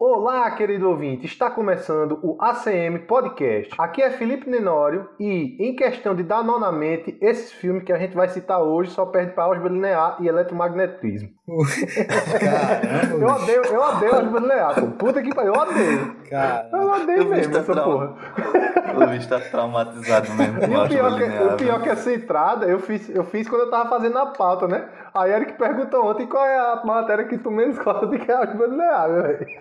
Olá, querido ouvinte, está começando o ACM Podcast. Aqui é Felipe Nenório e, em questão de dar nona mente, esse filme que a gente vai citar hoje só perde para álgebra linear e eletromagnetismo. Caramba, Eu odeio, eu odeio álgebra linear, pô. Puta que pariu, eu odeio. Cara. Eu odeio O mesmo tá essa porra. O bicho tá traumatizado mesmo. E o pior, que, o pior que essa entrada eu fiz, eu fiz quando eu tava fazendo a pauta, né? Aí Eric perguntou ontem qual é a matéria que tu menos gosta de que é álgebra linear, velho.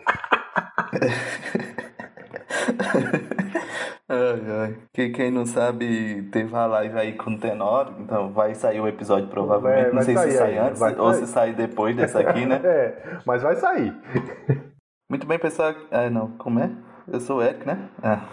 Ai, ai. Que, quem não sabe, teve a live aí com o Tenor, então vai sair o episódio provavelmente. Vai- não sei se sair sai ainda, antes ou se sai depois dessa aqui, né? É, mas vai sair. Muito bem, pessoal. Ah, não, como é? Eu sou o Eric, né? Ah.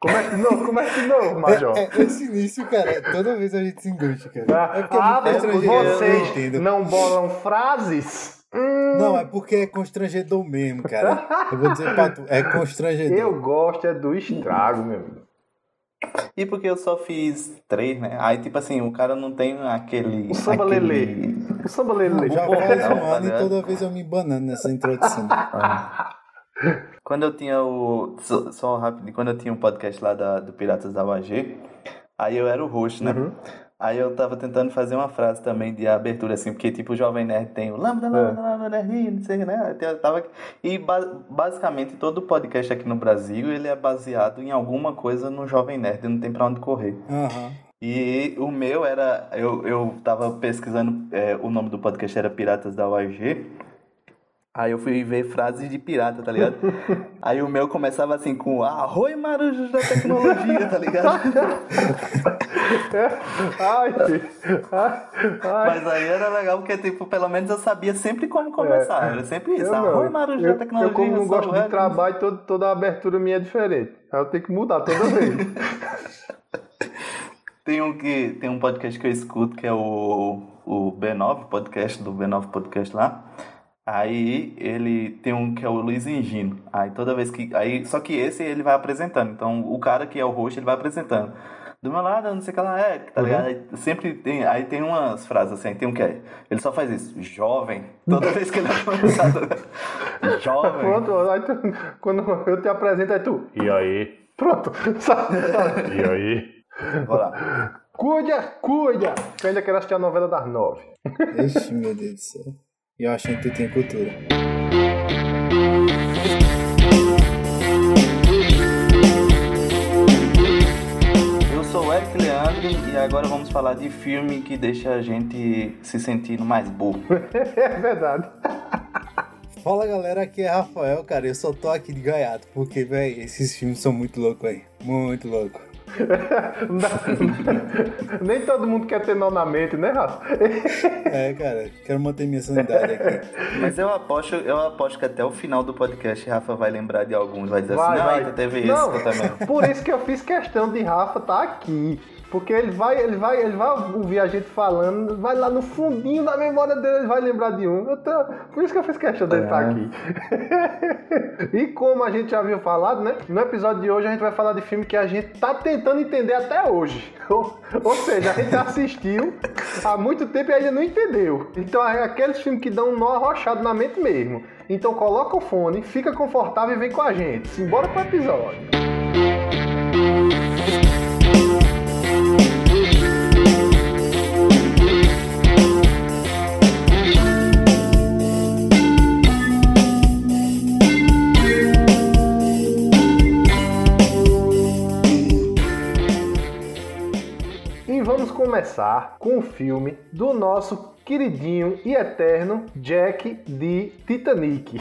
Começa de novo, começa de novo, Major. É, é, esse início, cara, toda vez a gente se enguste, cara. É porque é Ah, constrangedor, eu não vocês não bolam frases? Hum, Não, é porque é constrangedor mesmo, cara. Eu vou dizer pra tu, é constrangedor. eu gosto é do estrago, meu amigo. E porque eu só fiz três, né? Aí, tipo assim, o cara não tem aquele. O samba aquele... lelê. O samba lelê. Já faz não, um tá ano e ligado? toda vez eu me banando nessa introdução. Ah. Quando eu tinha o. Só, só rapidinho, quando eu tinha um podcast lá da, do Piratas da UAG, aí eu era o host, né? Uhum. Aí eu tava tentando fazer uma frase também de abertura, assim, porque tipo o Jovem Nerd tem o Lambda, Lambda, Lambda, Nerd, não sei, né? Eu tava... E ba- basicamente todo podcast aqui no Brasil, ele é baseado em alguma coisa no Jovem Nerd, não tem pra onde correr. Aham. E o meu era. Eu, eu tava pesquisando, é, o nome do podcast era Piratas da UAG. Aí eu fui ver frases de pirata, tá ligado? Aí o meu começava assim com Arroi marujos da tecnologia, tá ligado? Ai, ai, ai. Mas aí era legal porque, tipo, pelo menos eu sabia sempre como começar. Era sempre isso. Arroi marujos da tecnologia. eu como não gosto de trabalho, todo, toda a abertura minha é diferente. Aí eu tenho que mudar toda vez. Tem um, que, tem um podcast que eu escuto que é o, o B9, podcast do B9 Podcast lá. Aí ele tem um que é o Luiz Engino. Aí toda vez que. Aí, só que esse ele vai apresentando. Então o cara que é o host ele vai apresentando. Do meu lado, eu não sei o que lá é, tá ligado? Aí sempre tem. Aí tem umas frases assim, tem um que é. Ele só faz isso, jovem. Toda vez que ele é começado. jovem. Pronto, aí tu, quando eu te apresento, aí tu. E aí? Pronto. E aí? Bora lá. Cuida, cuida! Que eu ainda quero assistir a novela das nove. Ixi, meu Deus do céu. E eu achando que tu tinha cultura. Eu sou o Eric Leandro e agora vamos falar de filme que deixa a gente se sentindo mais burro. É verdade. Fala galera, aqui é Rafael, cara. Eu só tô aqui de gaiato, porque, velho, esses filmes são muito loucos, velho. Muito louco. Nem todo mundo quer ter nó na mente, né, Rafa? É, cara, quero manter minha sanidade aqui. Mas eu aposto, eu aposto que até o final do podcast Rafa vai lembrar de alguns, vai dizer Vai, assim, não, vai. ainda teve Não, isso também. Por isso que eu fiz questão de Rafa estar aqui. Porque ele vai, ele vai, ele vai ouvir a gente falando, vai lá no fundinho da memória dele, ele vai lembrar de um. Eu tô- por isso que eu fiz questão dele É. estar aqui. e como a gente já havia falado, né? No episódio de hoje a gente vai falar de filme que a gente tá tentando entender até hoje. Ou, ou seja, a gente assistiu há muito tempo e ainda não entendeu. Então é aqueles filmes que dão um nó arrochado na mente mesmo. Então coloca o fone, fica confortável e vem com a gente. Simbora pro episódio. Começar com o filme do nosso queridinho e eterno Jack de Titanic.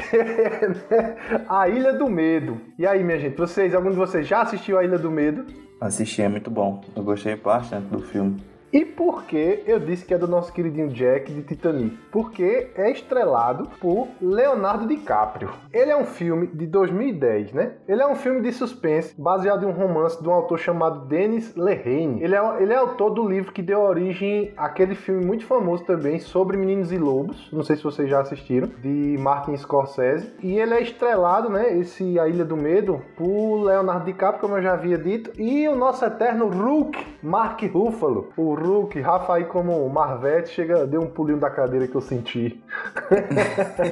a Ilha do Medo. E aí, minha gente, vocês, algum de vocês já assistiu a Ilha do Medo? Assisti, é muito bom. Eu gostei bastante do filme. E por que eu disse que é do nosso queridinho Jack de Titanic? Porque é estrelado por Leonardo DiCaprio. Ele é um filme de 2010, né? Ele é um filme de suspense baseado em um romance de um autor chamado Denis Lehane. Ele é, ele é autor do livro que deu origem àquele filme muito famoso também sobre Meninos e Lobos. Não sei se vocês já assistiram, de Martin Scorsese. E ele é estrelado, né? Esse A Ilha do Medo, por Leonardo DiCaprio, como eu já havia dito, e o nosso eterno Rook, Mark Ruffalo. O Rook, Rafa aí como Marvete, chega, deu um pulinho da cadeira que eu senti.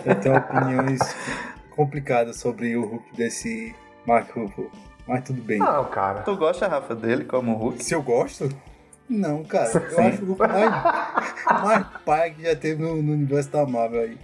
Eu tenho opiniões complicada sobre o Hulk desse Mark Ruffalo. Mas tudo bem. Não, cara. Tu gosta, Rafa, dele como Hulk? Se eu gosto? Não, cara. Eu acho o Hulk mais, mais pai que já teve no, no universo da Marvel aí.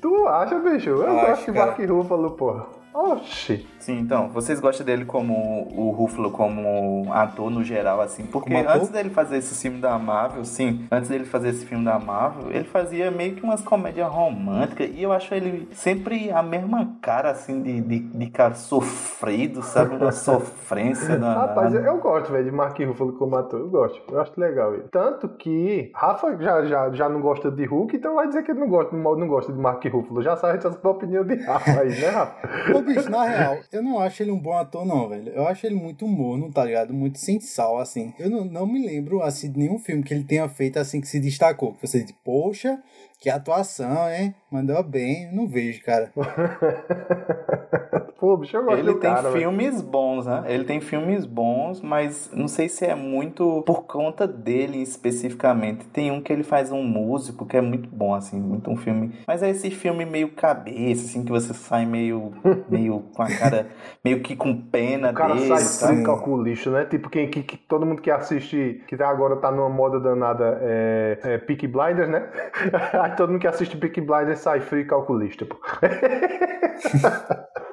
Tu acha, bicho? Eu Acho, gosto de cara. Mark Ruffalo, porra. Oxi. Sim, então, vocês gostam dele como o Ruffalo como ator no geral, assim? Porque Como ator? antes dele fazer esse filme da Marvel, sim, antes dele fazer esse filme da Marvel, ele fazia meio que umas comédias românticas e eu acho ele sempre a mesma cara, assim, de, de, de cara sofrido, sabe? Uma sofrência danada. Rapaz, eu gosto, velho, de Mark Ruffalo como ator. Eu gosto. Eu acho legal ele. Tanto que Rafa já, já, já não gosta de Hulk, então vai dizer que ele não gosta, não gosta de Mark Ruffalo. Já sabe a opinião de Rafa aí, né, Rafa? Ô, bicho, na real, eu não acho ele um bom ator, não, velho. Eu acho ele muito morno, tá ligado? Muito sem sal, assim. Eu não, não me lembro, assim, de nenhum filme que ele tenha feito, assim, que se destacou. Que você diz, poxa, que atuação, hein? Mandou bem. Eu não vejo, cara. Pô, bicho, eu gosto Ele tem cara, velho. filmes bons, né? Ele tem filmes bons, mas não sei se é muito por conta dele especificamente. Tem um que ele faz um músico que é muito bom, assim, muito um filme. Mas é esse filme meio cabeça, assim, que você sai meio, meio com a cara, meio que com pena O cara dele, sai sabe? frio calculista, né? Tipo, quem, que, que todo mundo que assiste, que agora tá numa moda danada, é, é Peaky Blinders, né? Todo mundo que assiste Peaky Blinders sai frio e calculista, pô.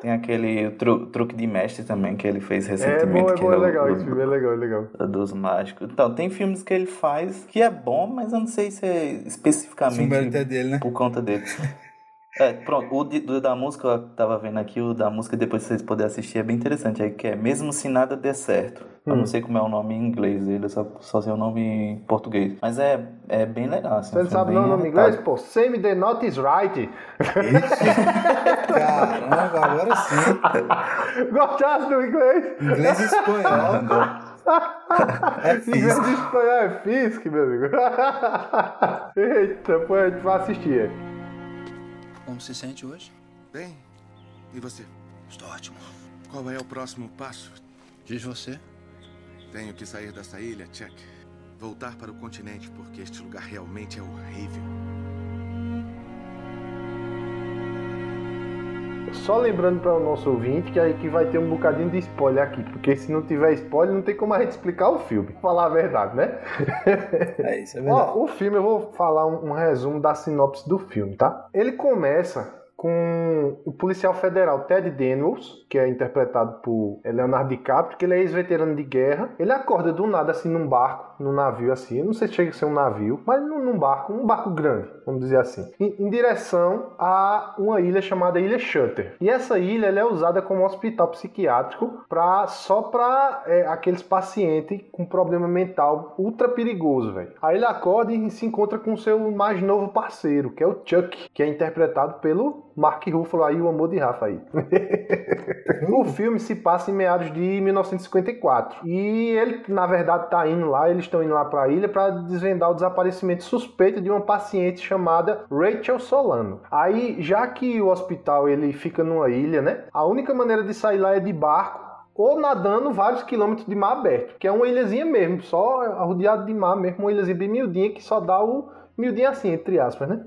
Tem aquele tru- truque de mestre também que ele fez É recentemente. bom, é que bom, é legal o- esse filme, é legal, é legal. dos mágicos. Então, tem filmes que ele faz que é bom, mas eu não sei se é o especificamente é dele, né? por conta dele. É, pronto, o de- do da música, eu tava vendo aqui, o da música, depois vocês puderem assistir, é bem interessante, aí que é Mesmo Se Nada Der Certo. Eu Hum. não sei como é o nome em inglês dele, eu só, só sei o nome em português. Mas é, é bem legal, assim. Você não um sabe o nome arretado. inglês? Pô, Same the Not is Right. Caramba, agora sim. Gostasse do inglês? Inglês e espanhol. É e espanhol é físico, meu amigo. Eita, pô, a gente vai assistir. Como se sente hoje? Bem, e você? Estou ótimo. Qual é o próximo passo? Diz você? Tenho que sair dessa ilha, Chuck. Voltar para o continente, porque este lugar realmente é horrível. Só lembrando para o nosso ouvinte que aí que vai ter um bocadinho de spoiler aqui, porque se não tiver spoiler não tem como a gente explicar o filme. Falar a verdade, né? É isso, é verdade. Ó, o filme, eu vou falar um, um resumo da sinopse do filme, tá? Ele começa com o policial federal Ted Daniels, que é interpretado por Leonardo DiCaprio, que ele é ex-veterano de guerra. Ele acorda do nada, assim, num barco, num navio, assim. Eu não sei se chega a ser um navio, mas num, barco, um barco grande, vamos dizer assim. Em, em direção a uma ilha chamada Ilha Shutter. E essa ilha é usada como hospital psiquiátrico pra, só para aqueles pacientes com problema mental ultra perigoso, velho. Aí ele acorda e se encontra com seu mais novo parceiro, que é o Chuck, que é interpretado pelo Mark Ruffalo aí, o amor de Rafa aí. o filme se passa em meados de 1954. E ele, na verdade, tá indo lá, eles estão indo lá pra ilha para desvendar o desaparecimento suspeito de uma paciente chamada Rachel Solano. Aí, já que o hospital ele fica numa ilha, né? A única maneira de sair lá é de barco ou nadando vários quilômetros de mar aberto, que é uma ilhazinha mesmo, só rodeado de mar mesmo, uma ilhazinha bem miudinha que só dá o miudinho assim, entre aspas, né?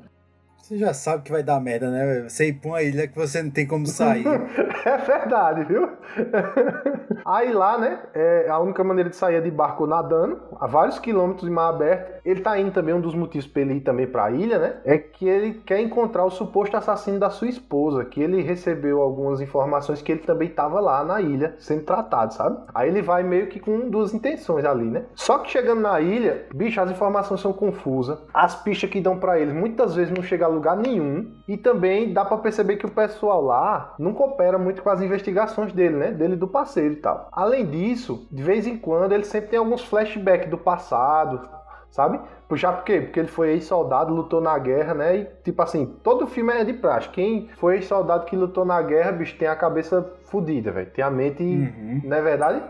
Você já sabe que vai dar merda, né? Você ir pra uma ilha que você não tem como sair. É verdade, viu? Aí lá, né? É, a única maneira de sair é de barco nadando, a vários quilômetros de mar aberto. Ele tá indo também, um dos motivos pra ele ir também pra ilha, né? É que ele quer encontrar o suposto assassino da sua esposa, que ele recebeu algumas informações que ele também tava lá na ilha, sendo tratado, sabe? Aí ele vai meio que com duas intenções ali, né? Só que chegando na ilha, bicho, as informações são confusas. As pistas que dão pra eles muitas vezes não chegam a lugar nenhum. E também dá pra perceber que o pessoal lá não coopera muito com as investigações dele, né? Dele do parceiro e tal. Além disso, de vez em quando ele sempre tem alguns flashbacks do passado, sabe? Já por quê? Porque ele foi ex-soldado, lutou na guerra, né? E tipo assim, todo filme é de praxe. Quem foi ex-soldado que lutou na guerra, bicho, tem a cabeça fodida, velho. Tem a mente. Uhum. Não é verdade?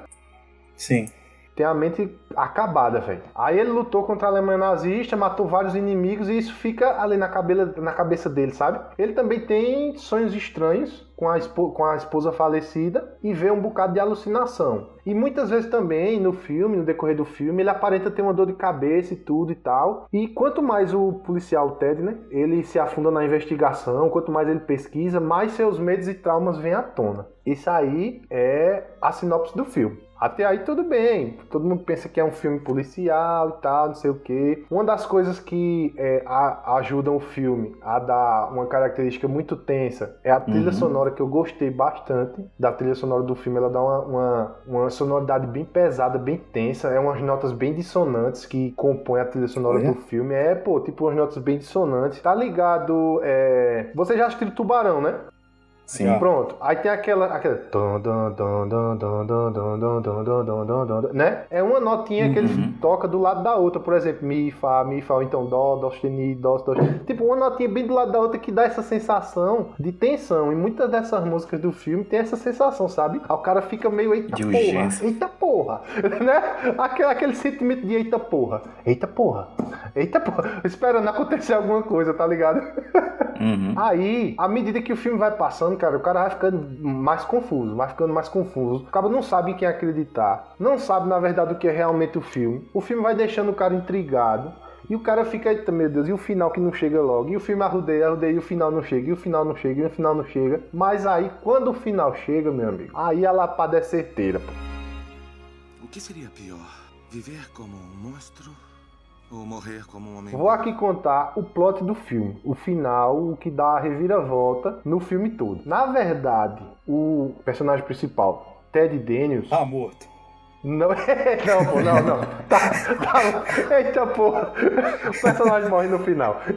Sim. Tem a mente acabada, velho. Aí ele lutou contra a Alemanha nazista, matou vários inimigos e isso fica ali na, cabela, na cabeça dele, sabe? Ele também tem sonhos estranhos com a, com a esposa falecida e vê um bocado de alucinação. E muitas vezes também no filme, no decorrer do filme, ele aparenta ter uma dor de cabeça e tudo e tal. E quanto mais o policial Ted, né, ele se afunda na investigação, quanto mais ele pesquisa, mais seus medos e traumas vêm à tona. Isso aí é a sinopse do filme. Até aí tudo bem. Todo mundo pensa que é um filme policial e tal, não sei o que. Uma das coisas que é, a, ajudam o filme a dar uma característica muito tensa é a trilha uhum. sonora que eu gostei bastante da trilha sonora do filme. Ela dá uma, uma, uma, sonoridade bem pesada, bem tensa. É umas notas bem dissonantes que compõem a trilha sonora do filme. É, pô, tipo umas notas bem dissonantes. Tá ligado? É... Você já assistiu Tubarão, né? Sim. Pronto. Aí tem aquela. aquela né? É uma notinha uhum. que ele toca do lado da outra. Por exemplo, Mi, Fá, Mi, Fá, ou então Dó, Dó, Sustenido, Dó, Dó. Tipo, uma notinha bem do lado da outra que dá essa sensação de tensão. E muitas dessas músicas do filme tem essa sensação, sabe? Aí o cara fica meio eita de porra. Urgência. Eita porra. né? Aquele, aquele sentimento de eita porra. Eita porra. Eita porra. Esperando acontecer alguma coisa, tá ligado? Uhum. Aí, à medida que o filme vai passando, cara, o cara vai ficando mais confuso, vai ficando mais confuso. O cara não sabe em quem acreditar, não sabe na verdade o que é realmente o filme. O filme vai deixando o cara intrigado. E o cara fica, eita, meu Deus, e o final que não chega logo? E o filme arrudeia, arrudeia, e o final não chega, e o final não chega, e o final não chega. Mas aí, quando o final chega, meu amigo, aí a lapada é certeira. O que seria pior? Viver como um monstro ou morrer como um homem. Vou aqui contar o plot do filme, o final, o que dá a reviravolta no filme todo. Na verdade, o personagem principal, Ted Daniels. Ah, morto. Não, não, pô, não, não. Tá, tá, eita porra. O personagem morre no final.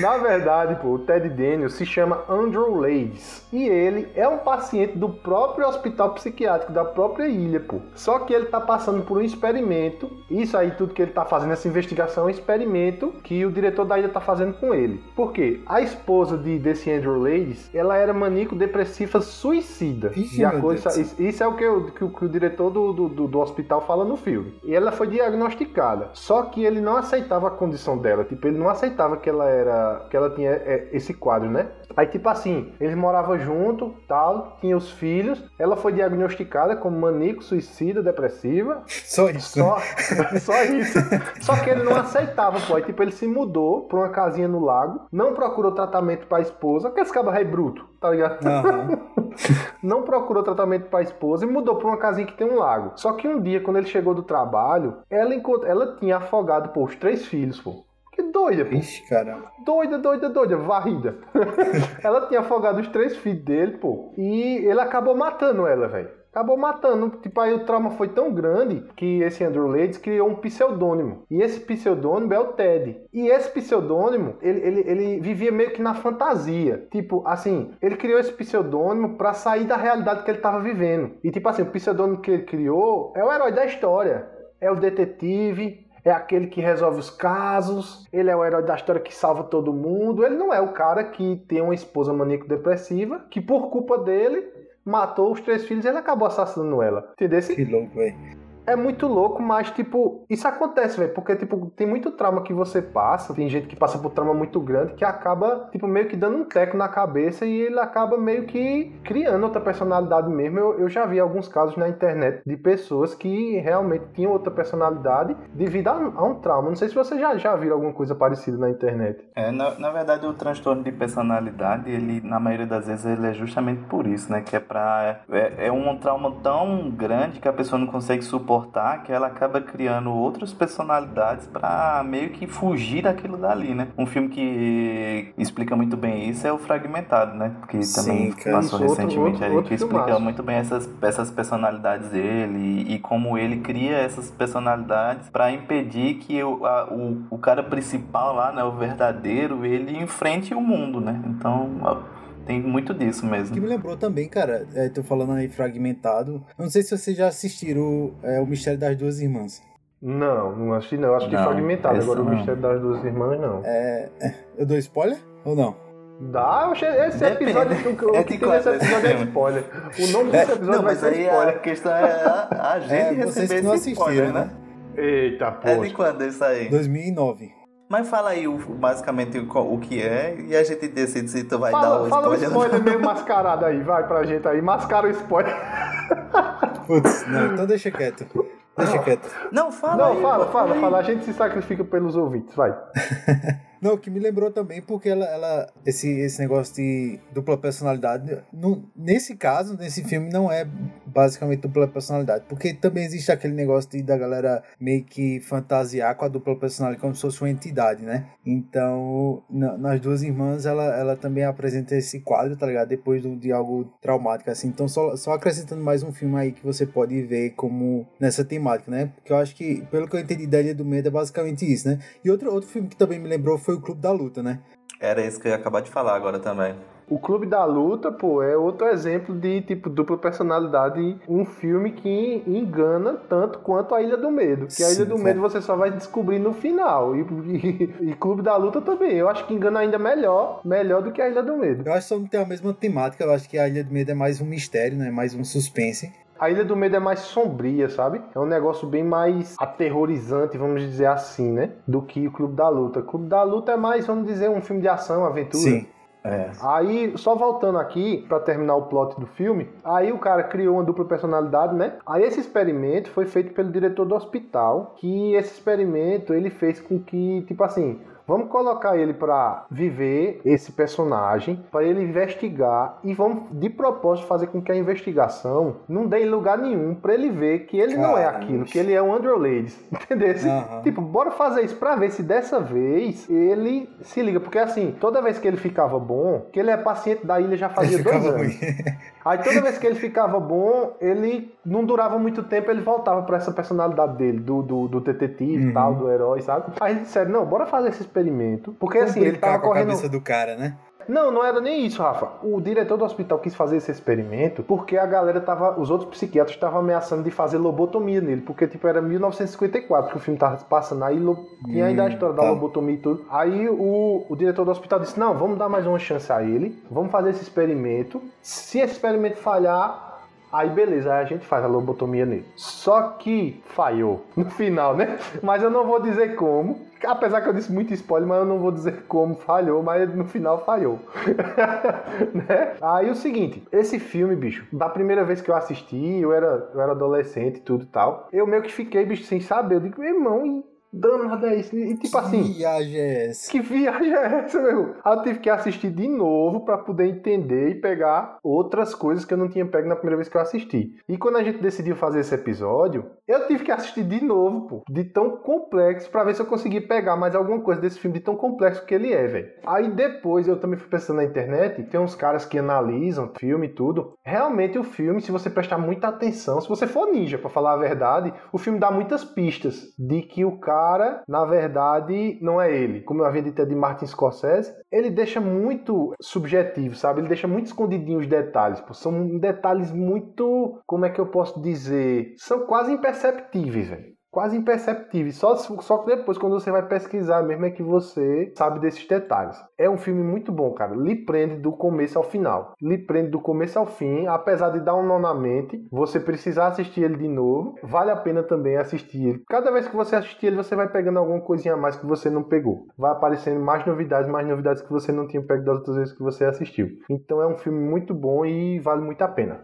Na verdade, pô, o Ted Daniels se chama Andrew Lades. E ele é um paciente do próprio hospital psiquiátrico da própria ilha, pô. Só que ele tá passando por um experimento. Isso aí, tudo que ele tá fazendo, essa investigação, é um experimento que o diretor da ilha tá fazendo com ele. Por quê? A esposa de, desse Andrew Lades, ela era maníaco-depressiva suicida. Ixi, e a coisa. Isso é o que, o, que, que o diretor do, do, do, hospital fala no filme. E ela foi diagnosticada. Só que ele não aceitava a condição dela. Tipo, ele não aceitava que ela era. que ela tinha é, esse quadro, né? Aí, tipo assim, eles moravam junto, tal, tinha os filhos. Ela foi diagnosticada como maníaco, suicida, depressiva. Só isso. Só, só isso. Só que ele não aceitava, pô. Aí, tipo, ele se mudou pra uma casinha no lago, não procurou tratamento pra esposa, aqueles cabas bruto, tá ligado? Uhum. não procurou tratamento pra esposa e mudou pra uma casinha que tem um lago. Só que um dia, quando ele chegou do trabalho, ela, encont... ela tinha afogado, pô, os três filhos, pô. Que doida, pô. Ixi, caramba. Doida, doida, doida, varrida. ela tinha afogado os três filhos dele, pô. E ele acabou matando ela, velho. Acabou matando. Tipo, aí o trauma foi tão grande que esse Andrew Lades criou um pseudônimo. E esse pseudônimo é o Ted. E esse pseudônimo, ele, ele, ele vivia meio que na fantasia. Tipo, assim, ele criou esse pseudônimo para sair da realidade que ele tava vivendo. E tipo assim, o pseudônimo que ele criou é o herói da história. É o detetive, é aquele que resolve os casos, ele é o herói da história que salva todo mundo. Ele não é o cara que tem uma esposa maníaco-depressiva, que por culpa dele matou os três filhos e ele acabou assassinando ela. Entendeu? Que louco, velho é muito louco, mas, tipo, isso acontece, velho. Porque, tipo, tem muito trauma que você passa. Tem gente que passa por trauma muito grande que acaba, tipo, meio que dando um teco na cabeça e ele acaba meio que criando outra personalidade mesmo. Eu, eu já vi alguns casos na internet de pessoas que realmente tinham outra personalidade devido a, a um trauma. Não sei se você já, já viu alguma coisa parecida na internet. É, na, na verdade, o transtorno de personalidade, ele, na maioria das vezes, ele é justamente por isso, né? Que é pra. É, é um trauma tão grande que a pessoa não consegue suportar suportar que ela acaba criando outras personalidades para meio que fugir daquilo dali, né? Um filme que explica muito bem isso é o Fragmentado, né? Que também Sim, passou recentemente outro, outro, que explica muito bem essas, essas personalidades dele e, e como ele cria essas personalidades para impedir que o, a, o, o cara principal lá, né, o verdadeiro, ele enfrente o mundo, né? Então, tem muito disso mesmo. Que me lembrou também, cara, é, tô falando aí fragmentado. Eu não sei se vocês já assistiram é, O Mistério das Duas Irmãs. Não, não assisti não. Eu acho que fragmentado. Agora não. o Mistério das Duas Irmãs, não. É, é, eu dou spoiler ou não? Dá, esse Depende. episódio, o, É o que tem nesse quatro episódio é spoiler. O nome desse episódio Não, vai mas ser aí a spoiler. questão é a, a gente É, vocês receber que não esse assistiram, spoiler, né? né? Eita, É de quando isso aí? 2009. Mas fala aí o, basicamente o, o que é e a gente decide se tu vai dar Fala, o fala o spoiler. ou spoiler não. meio mascarado aí, vai pra gente aí. Mascara o spoiler. Putz, não, então deixa quieto. Deixa quieto. Não, fala Não, aí, fala, fala, fala. A gente se sacrifica pelos ouvintes, vai. Não, que me lembrou também porque ela, ela esse, esse negócio de dupla personalidade, no, nesse caso, nesse filme, não é basicamente dupla personalidade, porque também existe aquele negócio de, da galera meio que fantasiar com a dupla personalidade como se fosse uma entidade, né? Então, na- nas duas irmãs, ela, ela também apresenta esse quadro, tá ligado? Depois de algo traumático, assim. Então, só, só acrescentando mais um filme aí que você pode ver como nessa temática, né? Porque eu acho que, pelo que eu entendi da Ilha do Medo, é basicamente isso, né? E outro, outro filme que também me lembrou foi o Clube da Luta, né? Era isso que eu ia acabar de falar agora também. O Clube da Luta, pô, é outro exemplo de, tipo, dupla personalidade. Um filme que engana tanto quanto a Ilha do Medo. Que a Ilha Sim, do. Medo você só vai descobrir no final. E, e- e Clube da Luta também. Eu acho que engana ainda melhor, melhor do que a Ilha do Medo. Eu acho que só não tem a mesma temática, eu acho que a Ilha do Medo é mais um mistério, né? Mais um suspense. A Ilha do Medo é mais sombria, sabe? É um negócio bem mais aterrorizante, vamos dizer assim, né? Do que o Clube da Luta. O Clube da Luta é mais, vamos dizer, um filme de ação, aventura. Sim. É. Aí, só voltando aqui, pra terminar o plot do filme, aí o cara criou uma dupla personalidade, né? Aí esse experimento foi feito pelo diretor do hospital, que esse experimento ele fez com que, tipo assim, vamos colocar ele pra viver esse personagem, pra ele investigar e vamos de propósito fazer com que a investigação não dê em lugar nenhum pra ele ver que ele não é Caramba. aquilo, que ele é um Andrew Ladies, entendeu? Aham. Tipo, bora fazer isso pra ver se dessa vez ele se liga. Porque assim, toda vez que ele ficava bom, que ele é paciente da ilha já fazia dois anos. Aí toda vez que ele ficava bom, ele não durava muito tempo, ele voltava pra essa personalidade dele, do, do, do detetive e Uhum. tal, do herói, sabe? Aí eles disseram, não, bora fazer esse experimento. Porque assim, ele tava com a correndo. cabeça do cara, né? Não, não era nem isso, Rafa. O diretor do hospital quis fazer esse experimento porque a galera tava. Os outros psiquiatras estavam ameaçando de fazer lobotomia nele. Porque, tipo, era 1954 que o filme tava passando. Aí lo- tinha ainda a Hum, história tá. da lobotomia e tudo. Aí o, o diretor do hospital disse: Não, vamos dar mais uma chance a ele. Vamos fazer esse experimento. Se esse experimento falhar. Aí beleza, aí a gente faz a lobotomia nele. Só que falhou no final, né? Mas eu não vou dizer como. Apesar que eu disse muito spoiler, mas eu não vou dizer como falhou, mas no final falhou. né? Aí o seguinte, esse filme, bicho, da primeira vez que eu assisti, eu era, eu era adolescente e tudo e tal. Eu meio que fiquei, bicho, sem saber. Eu digo, meu irmão, danado é isso? E tipo assim. Que viagem é essa? Que viagem é essa, meu? Aí eu tive que assistir de novo pra poder entender e pegar outras coisas que eu não tinha pego na primeira vez que eu assisti. E quando a gente decidiu fazer esse episódio, eu tive que assistir de novo, pô, de tão complexo, pra ver se eu conseguia pegar mais alguma coisa desse filme de tão complexo que ele é, velho. Aí depois eu também fui pensando na internet, tem uns caras que analisam o filme e tudo. Realmente o filme, se você prestar muita atenção, se você for ninja, pra falar a verdade, o filme dá muitas pistas de que o cara, na verdade, não é ele. Como eu havia dito é de Martin Scorsese, ele deixa muito subjetivo, sabe? Ele deixa muito escondidinho os detalhes. Pô. São detalhes muito, como é que eu posso dizer? São quase imperceptíveis, velho quase imperceptíveis. Só, só que depois, quando você vai pesquisar mesmo, é que você sabe desses detalhes. É um filme muito bom, cara. Lhe prende do começo ao final. Lhe prende do começo ao fim, apesar de dar um nó na mente. Você precisar assistir ele de novo. Vale a pena também assistir ele. Cada vez que você assistir ele, você vai pegando alguma coisinha a mais que você não pegou. Vai aparecendo mais novidades, mais novidades que você não tinha pego das outras vezes que você assistiu. Então é um filme muito bom e vale muito a pena.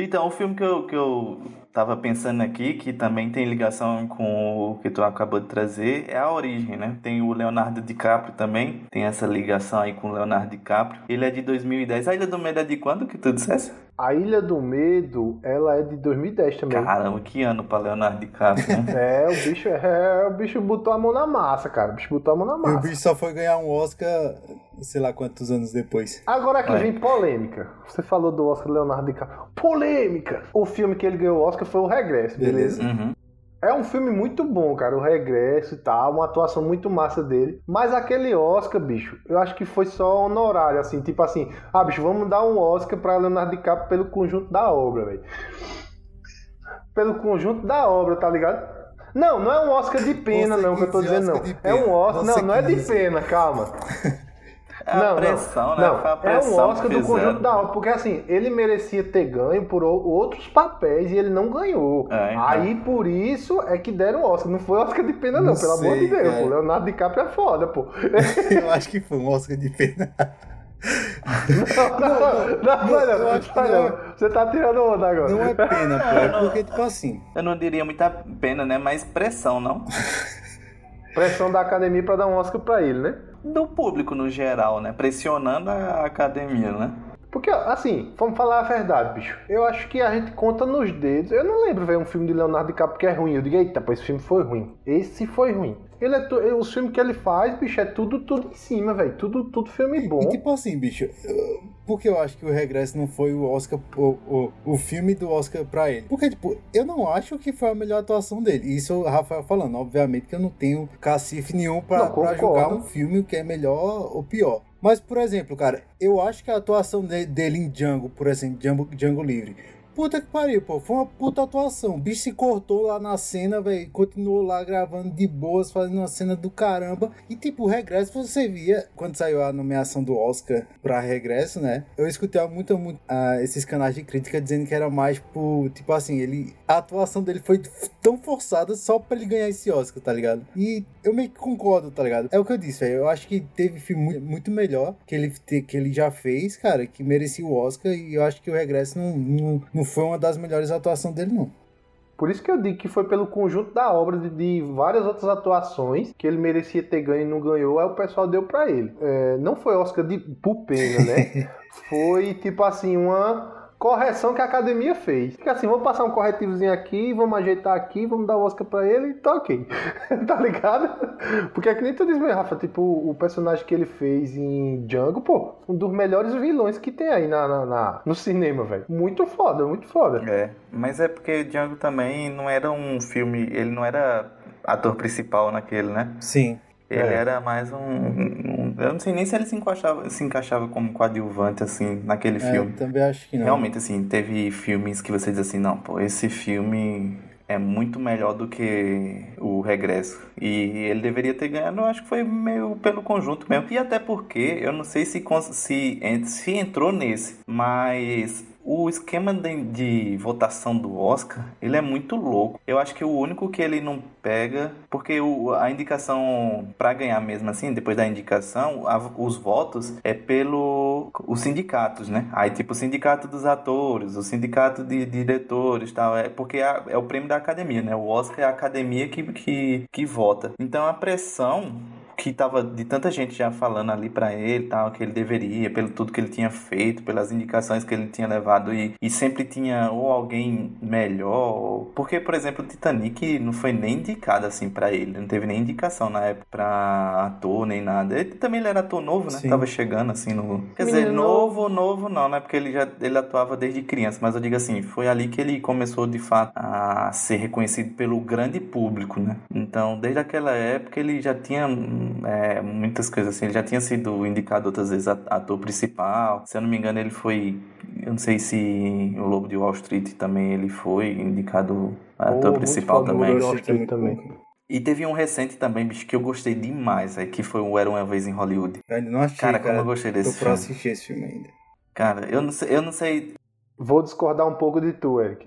Então, o filme que eu, que eu tava pensando aqui, que também tem ligação com o que tu acabou de trazer, é A Origem, né? Tem o Leonardo DiCaprio também, tem essa ligação aí com o Leonardo DiCaprio. Ele é de 2010. A Ilha do Medo é de quando que tu dissesse? A Ilha do Medo, ela é de 2010 também. Caramba, que ano pra Leonardo DiCaprio, né? É, o bicho, é, o bicho botou a mão na massa, cara. O bicho botou a mão na E o massa. bicho só foi ganhar um Oscar, sei lá quantos anos depois. Agora aqui Vai. vem polêmica. Você falou do Oscar Leonardo DiCaprio. Polêmica! O filme que ele ganhou o Oscar foi o Regresso, beleza? Beleza. Uhum. É um filme muito bom, cara. O regresso e tal, uma atuação muito massa dele. Mas aquele Oscar, bicho, eu acho que foi só honorário, assim, tipo assim, ah, bicho, vamos dar um Oscar pra Leonardo DiCaprio pelo conjunto da obra, velho. Pelo conjunto da obra, tá ligado? Não, não é um Oscar de pena, Você não, que eu tô dizendo, Oscar não. É um. Oscar. Você Não, não é de pena, calma. É a pressão, né? Não, Foi a é um pressão Oscar do conjunto da obra, porque assim, ele merecia ter ganho por outros papéis e ele não ganhou. É, então. Aí por isso é que deram o Oscar. Não foi Oscar de pena, não, Não pelo amor de sei, Deus. Pô. Leonardo DiCaprio é foda, pô. Eu acho que foi um Oscar de pena. Não, não, não, não, não, não, não, não. não. Você tá tirando onda agora. Não é pena, pô. É porque, tipo assim. Eu não diria muita pena, né? Mas pressão, não? Pressão da academia pra dar um Oscar pra ele, né? Do público no geral, né? Pressionando a academia, né? Porque, assim, vamos falar a verdade, bicho. Eu acho que a gente conta nos dedos. Eu não lembro ver um filme de Leonardo DiCaprio que é ruim. Eu digo, eita, pô, esse filme foi ruim. Esse foi ruim. Ele é tu... Os filmes que ele faz, bicho, é tudo, tudo em cima, velho. Tudo, tudo filme bom. E tipo assim, bicho, porque eu acho que o Regresso não foi o Oscar, o, o, o filme do Oscar pra ele. Porque, tipo, eu não acho que foi a melhor atuação dele. Isso o Rafael falando. Obviamente que eu não tenho cacife nenhum pra, Não, pra julgar um filme que é melhor ou pior. Mas, por exemplo, cara, eu acho que a atuação de- dele em Django, por exemplo, Django, Django Livre, puta que pariu, pô, foi uma puta atuação. O bicho se cortou lá na cena, velho, continuou lá gravando de boas, fazendo uma cena do caramba. E, tipo, o Regresso, você via, quando saiu a nomeação do Oscar pra Regresso, né? Eu escutei muito, muito ah, esses canais de crítica dizendo que era mais por, tipo assim, ele. A atuação dele foi tão forçada só pra ele ganhar esse Oscar, tá ligado? E eu meio que concordo, tá ligado? É o que eu disse, velho. Eu acho que teve filme muito, muito melhor que ele, que ele já fez, cara, que merecia o Oscar. E eu acho que o Regresso não, não, não foi uma das melhores atuações dele, não. Por isso que eu digo que foi pelo conjunto da obra de, de várias outras atuações que ele merecia ter ganho e não ganhou, aí o pessoal deu pra ele. É, não foi Oscar de por pena, né? foi tipo assim, uma correção que a academia fez. Porque assim, vamos passar um corretivozinho aqui, vamos ajeitar aqui, vamos dar o Oscar pra ele e tá ok. tá ligado? Porque é que nem tu diz, mesmo, Rafa, tipo, o personagem que ele fez em Django, pô, um dos melhores vilões que tem aí na, na- na- no cinema, velho. Muito foda, muito foda. É, mas é porque Django também não era um filme, ele não era ator principal naquele, né? Sim. Ele É. era mais um, um- Eu não sei nem se ele se encaixava, se encaixava como coadjuvante, assim, naquele É, filme. também acho que não. Realmente, assim, teve filmes que você diz assim, não, pô, esse filme é muito melhor do que o Regresso. E ele deveria ter ganhado, eu acho que foi meio pelo conjunto mesmo. E até porque, eu não sei se, se, se entrou nesse, mas o esquema de, de votação do Oscar, ele é muito louco. Eu acho que o único que ele não pega, porque o, a indicação pra ganhar mesmo assim, depois da indicação, a- os votos é pelo os sindicatos, né? Aí tipo o sindicato dos atores, o sindicato de diretores, tal, é porque é, é o prêmio da academia, né? O Oscar é a academia que, que, que vota. Então a pressão que tava de tanta gente já falando ali pra ele, tal, que ele deveria, pelo tudo que ele tinha feito, pelas indicações que ele tinha levado e, e sempre tinha ou alguém melhor, ou- porque por exemplo, o Titanic não foi nem indicado assim pra ele, não teve nem indicação na época pra ator nem nada. Ele também ele era ator novo, né? Sim. Tava chegando assim no, quer dizer, Menino novo, novo não, né? Porque ele já ele atuava desde criança, mas eu digo assim, foi ali que ele começou de fato a ser reconhecido pelo grande público, né? Então, desde aquela época ele já tinha é, muitas coisas assim, ele já tinha sido indicado outras vezes ator principal. Se eu não me engano, ele foi, eu não sei se o Lobo de Wall Street também ele foi indicado a ator muito principal também. Também. E teve um recente também, bicho, que eu gostei demais, é, que foi o Era Uma Vez em Hollywood. Eu não achei, Cara, cara. como eu gostei Tô desse pra filme. assistir esse filme ainda. Cara, eu não sei, eu não sei. Vou discordar um pouco de tu, Eric.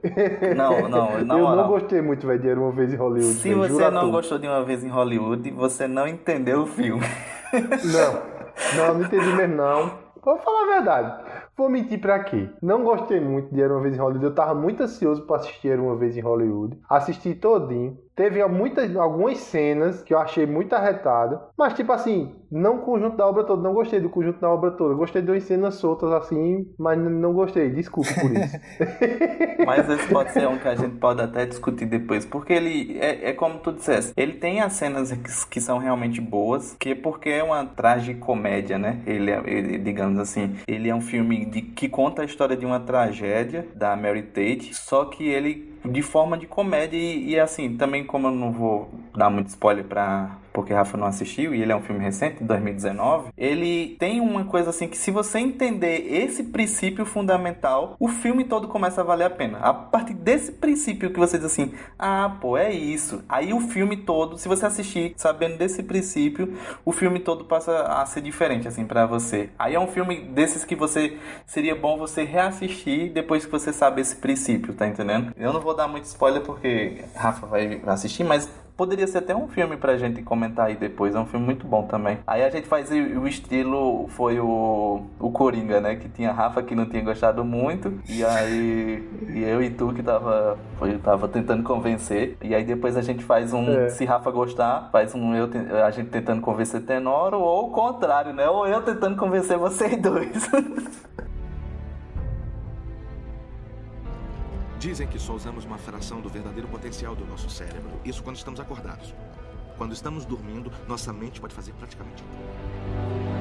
Não, não, na eu não moral. gostei muito, velho, de Era Uma Vez em Hollywood. Se velho, você não gostou de uma vez em Hollywood, você não entendeu o filme. Não, não, não entendi mesmo, não. Vou falar a verdade. Vou mentir pra quê? Não gostei muito de Era Uma Vez em Hollywood. Eu tava muito ansioso pra assistir Era Uma Vez em Hollywood. Assisti todinho. Teve muitas, algumas cenas que eu achei muito arretada. Mas, tipo assim, não o conjunto da obra toda. Não gostei do conjunto da obra toda. Gostei de umas cenas soltas assim, mas não gostei. Desculpa por isso. Mas esse pode ser um que a gente pode até discutir depois. Porque ele, é, é como tu disseste, ele tem as cenas que, que são realmente boas, que é porque é uma tragicomédia, né? Ele, é- ele, digamos assim, ele é um filme de, que conta a história de uma tragédia da Mary Tate, só que ele de forma de comédia e, e, assim, também como eu não vou dar muito spoiler pra porque Rafa não assistiu e ele é um filme recente, de 2019, ele tem uma coisa assim que se você entender esse princípio fundamental, o filme todo começa a valer a pena. A partir desse princípio que você diz assim, ah, pô, é isso. Aí o filme todo, se você assistir sabendo desse princípio, o filme todo passa a ser diferente assim para você. Aí é um filme desses que você seria bom você reassistir depois que você sabe esse princípio, tá entendendo? Eu não vou dar muito spoiler porque Rafa vai assistir, mas Poderia ser até um filme pra gente comentar aí depois. É um filme muito bom também. Aí a gente faz o estilo foi o, o Coringa, né? Que tinha Rafa que não tinha gostado muito. E aí e eu e tu que tava, foi, tava tentando convencer. E aí depois a gente faz um, é. se Rafa gostar, faz um eu a gente tentando convencer Tenoro, ou o contrário, né? Ou eu tentando convencer vocês dois. Dizem que só usamos uma fração do verdadeiro potencial do nosso cérebro. Isso quando estamos acordados. Quando estamos dormindo, nossa mente pode fazer praticamente tudo.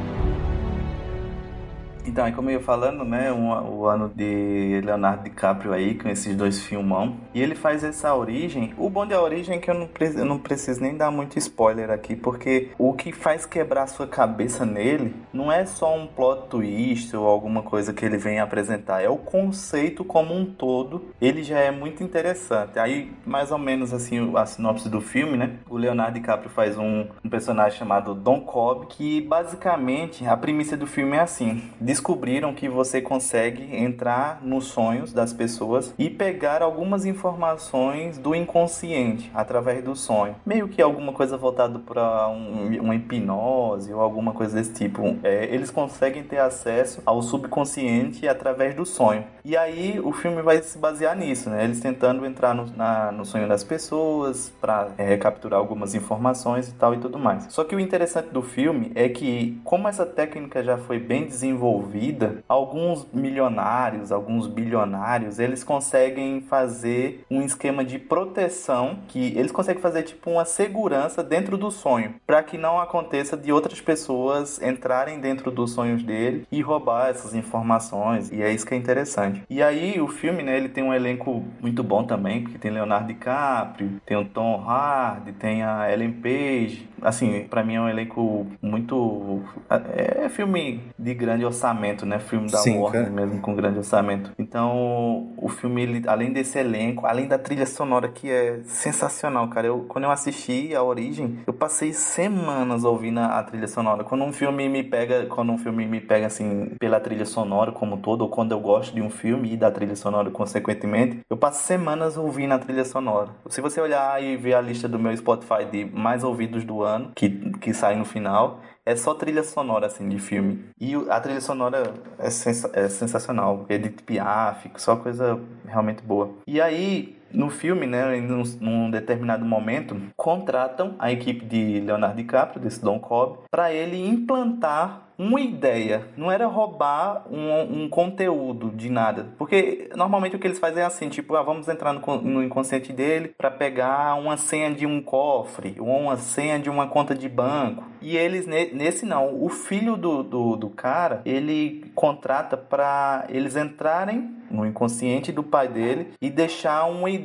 Então, aí como eu ia falando, né, um, o ano de Leonardo DiCaprio aí, com esses dois filmão, e ele faz essa origem, o bom da origem é que eu não, eu não preciso nem dar muito spoiler aqui, porque o que faz quebrar sua cabeça nele não é só um plot twist ou alguma coisa que ele vem apresentar, é o conceito como um todo, ele já é muito interessante. Aí, mais ou menos assim, a sinopse do filme, né, o Leonardo DiCaprio faz um, um personagem chamado Don Cobb, que basicamente, a premissa do filme é assim, descobriram que você consegue entrar nos sonhos das pessoas e pegar algumas informações do inconsciente através do sonho. Meio que alguma coisa voltada para um, uma hipnose ou alguma coisa desse tipo. É, eles conseguem ter acesso ao subconsciente através do sonho. E aí o filme vai se basear nisso, né? Eles tentando entrar no, na, no sonho das pessoas para é, capturar algumas informações e tal e tudo mais. Só que o interessante do filme é que, como essa técnica já foi bem desenvolvida, desenvolvida, alguns milionários, alguns bilionários, eles conseguem fazer um esquema de proteção que eles conseguem fazer tipo uma segurança dentro do sonho, para que não aconteça de outras pessoas entrarem dentro dos sonhos dele e roubar essas informações. E é isso que é interessante. E aí o filme, né, ele tem um elenco muito bom também, porque tem Leonardo DiCaprio, tem o Tom Hardy, tem a Ellen Page. Assim, para mim é um elenco muito é, é filme de grande orçamento orçamento, né? Filme da Sim, Warner cara. mesmo, com grande orçamento. Então, o filme, ele, além desse elenco, além da trilha sonora que é sensacional, cara. Eu, quando eu assisti A Origem, eu passei semanas ouvindo a, a trilha sonora. Quando um filme me pega, quando um filme me pega assim pela trilha sonora como todo, ou quando eu gosto de um filme e da trilha sonora consequentemente, eu passo semanas ouvindo a trilha sonora. Se você olhar e ver a lista do meu Spotify de mais ouvidos do ano, que, que sai no final, é só trilha sonora, assim, de filme. E a trilha sonora é, sens é sensacional. Edith Piaf, só coisa realmente boa. E aí, no filme, né, num, num, determinado momento, contratam a equipe de Leonardo DiCaprio, desse Don Cobb, para ele implantar uma ideia, não era roubar um, um, conteúdo de nada. Porque normalmente o que eles fazem é assim, tipo, ah, vamos entrar no, no inconsciente dele para pegar uma senha de um cofre ou uma senha de uma conta de banco. E eles, nesse não, o filho do, do, do cara, ele contrata para eles entrarem no inconsciente do pai dele e deixar uma ideia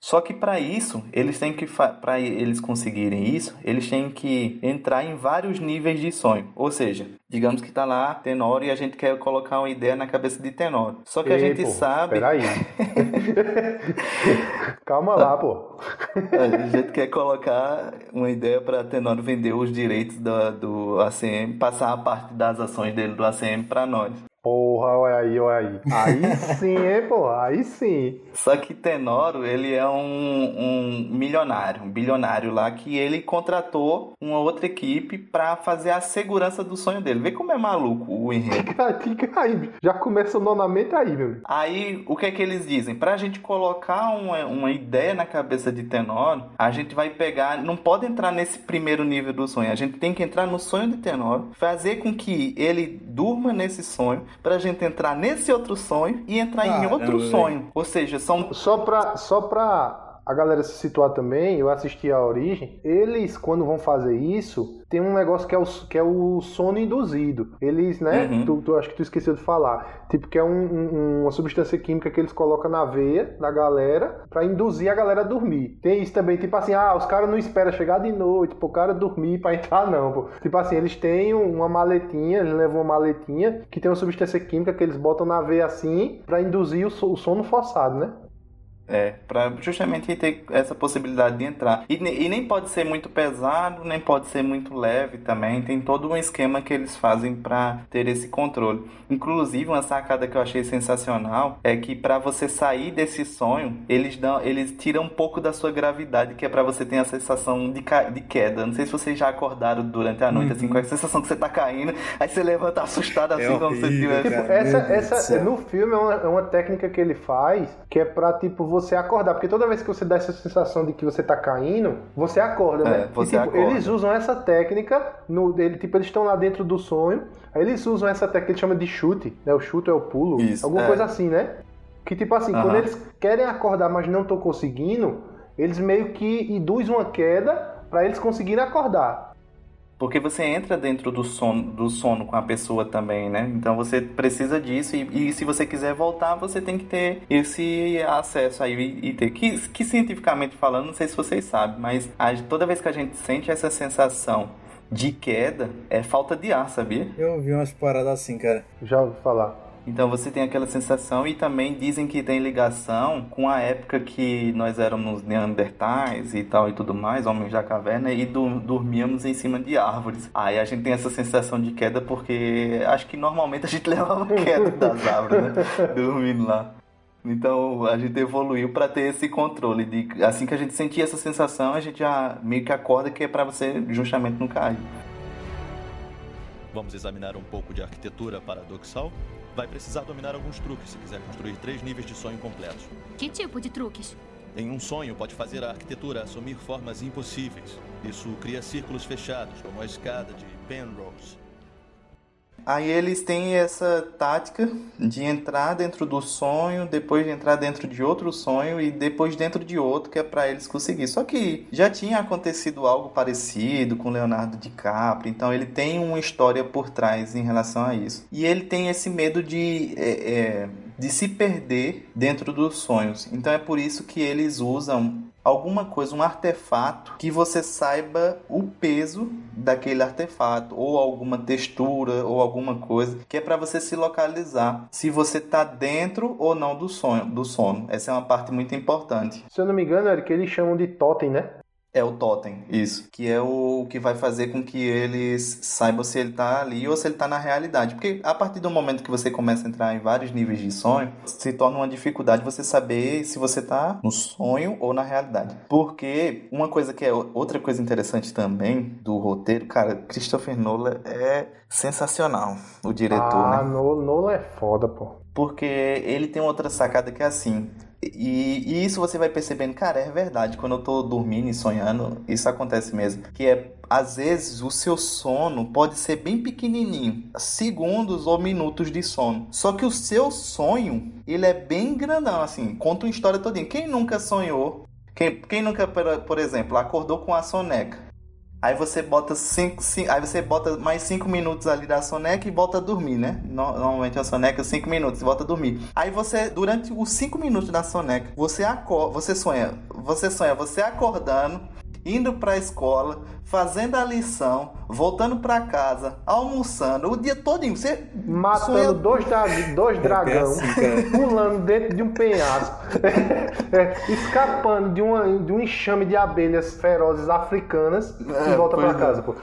só que para isso, eles têm que para eles conseguirem isso, eles têm que entrar em vários níveis de sonho. Ou seja, digamos que está lá Tenório e a gente quer colocar uma ideia na cabeça de Tenório. Só que Ei, a gente pô, sabe. Peraí. Calma lá, pô. a gente quer colocar uma ideia para Tenório vender os direitos do, do ACM, passar a parte das ações dele do ACM para nós. Porra, olha aí, olha aí. Aí sim, hein, porra, aí sim. Só que Tenoro, ele é um, um milionário, um bilionário lá, que ele contratou uma outra equipe para fazer a segurança do sonho dele. Vê como é maluco o enredo. aí, já começa o nonamento aí, meu. Aí, o que é que eles dizem? Pra gente colocar uma, uma ideia na cabeça de Tenoro, a gente vai pegar, não pode entrar nesse primeiro nível do sonho, a gente tem que entrar no sonho de Tenoro, fazer com que ele durma nesse sonho, pra gente entrar nesse outro sonho e entrar em outro sonho. Ou seja, são. Só pra. Só pra a galera se situar também, eu assisti a origem, eles, quando vão fazer isso, tem um negócio que é o, que é o sono induzido. Eles, né? Uhum. Tu, tu- acho que tu esqueceu de falar. Tipo, que é um- um- uma substância química que eles colocam na veia da galera pra induzir a galera a dormir. Tem isso também, tipo assim, ah, os caras não esperam chegar de noite pro cara dormir pra entrar, não, pô. Tipo assim, eles têm uma maletinha, eles levam uma maletinha que tem uma substância química que eles botam na veia assim pra induzir o, o sono forçado, né? É, pra justamente ter essa possibilidade de entrar. E, e nem pode ser muito pesado, nem pode ser muito leve também. Tem todo um esquema que eles fazem pra ter esse controle. Inclusive, uma sacada que eu achei sensacional é que pra você sair desse sonho, eles dão, eles tiram um pouco da sua gravidade, que é pra você ter a sensação de, ca- de queda. Não sei se vocês já acordaram durante a noite, assim, com a sensação que você tá caindo, aí você levanta assustado assim, É como se horrível, tivesse. cara. Tipo, essa, essa no filme é uma, é uma técnica que ele faz que é pra, tipo, você acordar. Porque toda vez que você dá essa sensação de que você tá caindo, você acorda, É, né? você e, tipo, acorda. eles usam essa técnica, no, ele, tipo, eles estão lá dentro do sonho, aí eles usam essa técnica que ele chama de chute, né? O chute é o pulo, Isso, alguma é. coisa assim, né? Que tipo assim, Aham. quando eles querem acordar, mas não estão conseguindo, eles meio que induzem uma queda pra eles conseguirem acordar. Porque você entra dentro do sono, do sono com a pessoa também, né? Então você precisa disso e, e se você quiser voltar, você tem que ter esse acesso aí e, e ter. Que, que cientificamente falando, não sei se vocês sabem, mas a- toda vez que a gente sente essa sensação de queda, é falta de ar, sabia? Eu vi umas paradas assim, cara. Já ouvi falar. Então você tem aquela sensação e também dizem que tem ligação com a época que nós éramos neandertais e tal e tudo mais, homens da caverna, e du- dormíamos em cima de árvores. Aí a gente tem essa sensação de queda porque acho que normalmente a gente levava queda das árvores, né? Dormindo lá. Então a gente evoluiu para ter esse controle de assim que a gente sentir essa sensação, a gente já meio que acorda que é para você justamente não cair. Vamos examinar um pouco de arquitetura paradoxal? Vai precisar dominar alguns truques se quiser construir três níveis de sonho completos. Que tipo de truques? Em um sonho, pode fazer a arquitetura assumir formas impossíveis. Isso cria círculos fechados, como a escada de Penrose. Aí eles têm essa tática de entrar dentro do sonho, depois de entrar dentro de outro sonho e depois dentro de outro, que é pra eles conseguir. Só que já tinha acontecido algo parecido com Leonardo DiCaprio, então ele tem uma história por trás em relação a isso. E ele tem esse medo de, é, é, de se perder dentro dos sonhos. Então é por isso que eles usam alguma coisa, um artefato que você saiba o peso daquele artefato ou alguma textura ou alguma coisa que é para você se localizar se você tá dentro ou não do sonho, do sono. Essa é uma parte muito importante. Se eu não me engano, Eric, eles chamam de totem, né? É o totem, isso. Que é o que vai fazer com que eles saibam se ele tá ali ou se ele tá na realidade. Porque a partir do momento que você começa a entrar em vários níveis de sonho, se torna uma dificuldade você saber se você tá no sonho ou na realidade. Porque uma coisa que é outra coisa interessante também do roteiro, cara, Christopher Nolan é sensacional, o diretor, ah, né? No- Nolan é foda, pô. Porque ele tem outra sacada que é assim. E, e isso você vai percebendo, cara, é verdade. Quando eu tô dormindo e sonhando, isso acontece mesmo. Que é, às vezes, o seu sono pode ser bem pequenininho, segundos ou minutos de sono. Só que o seu sonho, ele é bem grandão, assim, conta uma história todinha. Quem nunca sonhou? Quem, quem nunca, por, exemplo, acordou com a soneca? Aí você bota cinco, cinco, aí você bota mais 5 minutos ali da soneca e volta a dormir, né? No- Normalmente a soneca 5 minutos volta a dormir. Aí você, durante os 5 minutos da soneca, você acorda, você sonha, você sonha você acordando, indo pra escola, fazendo a lição, voltando pra casa, almoçando, o dia todinho. Você Matando sonha- dois, dra dois dragão, assim, pulando dentro de um penhasco, é, escapando de, uma, de um enxame de abelhas ferozes africanas e É, volta pra pois é. casa, pô.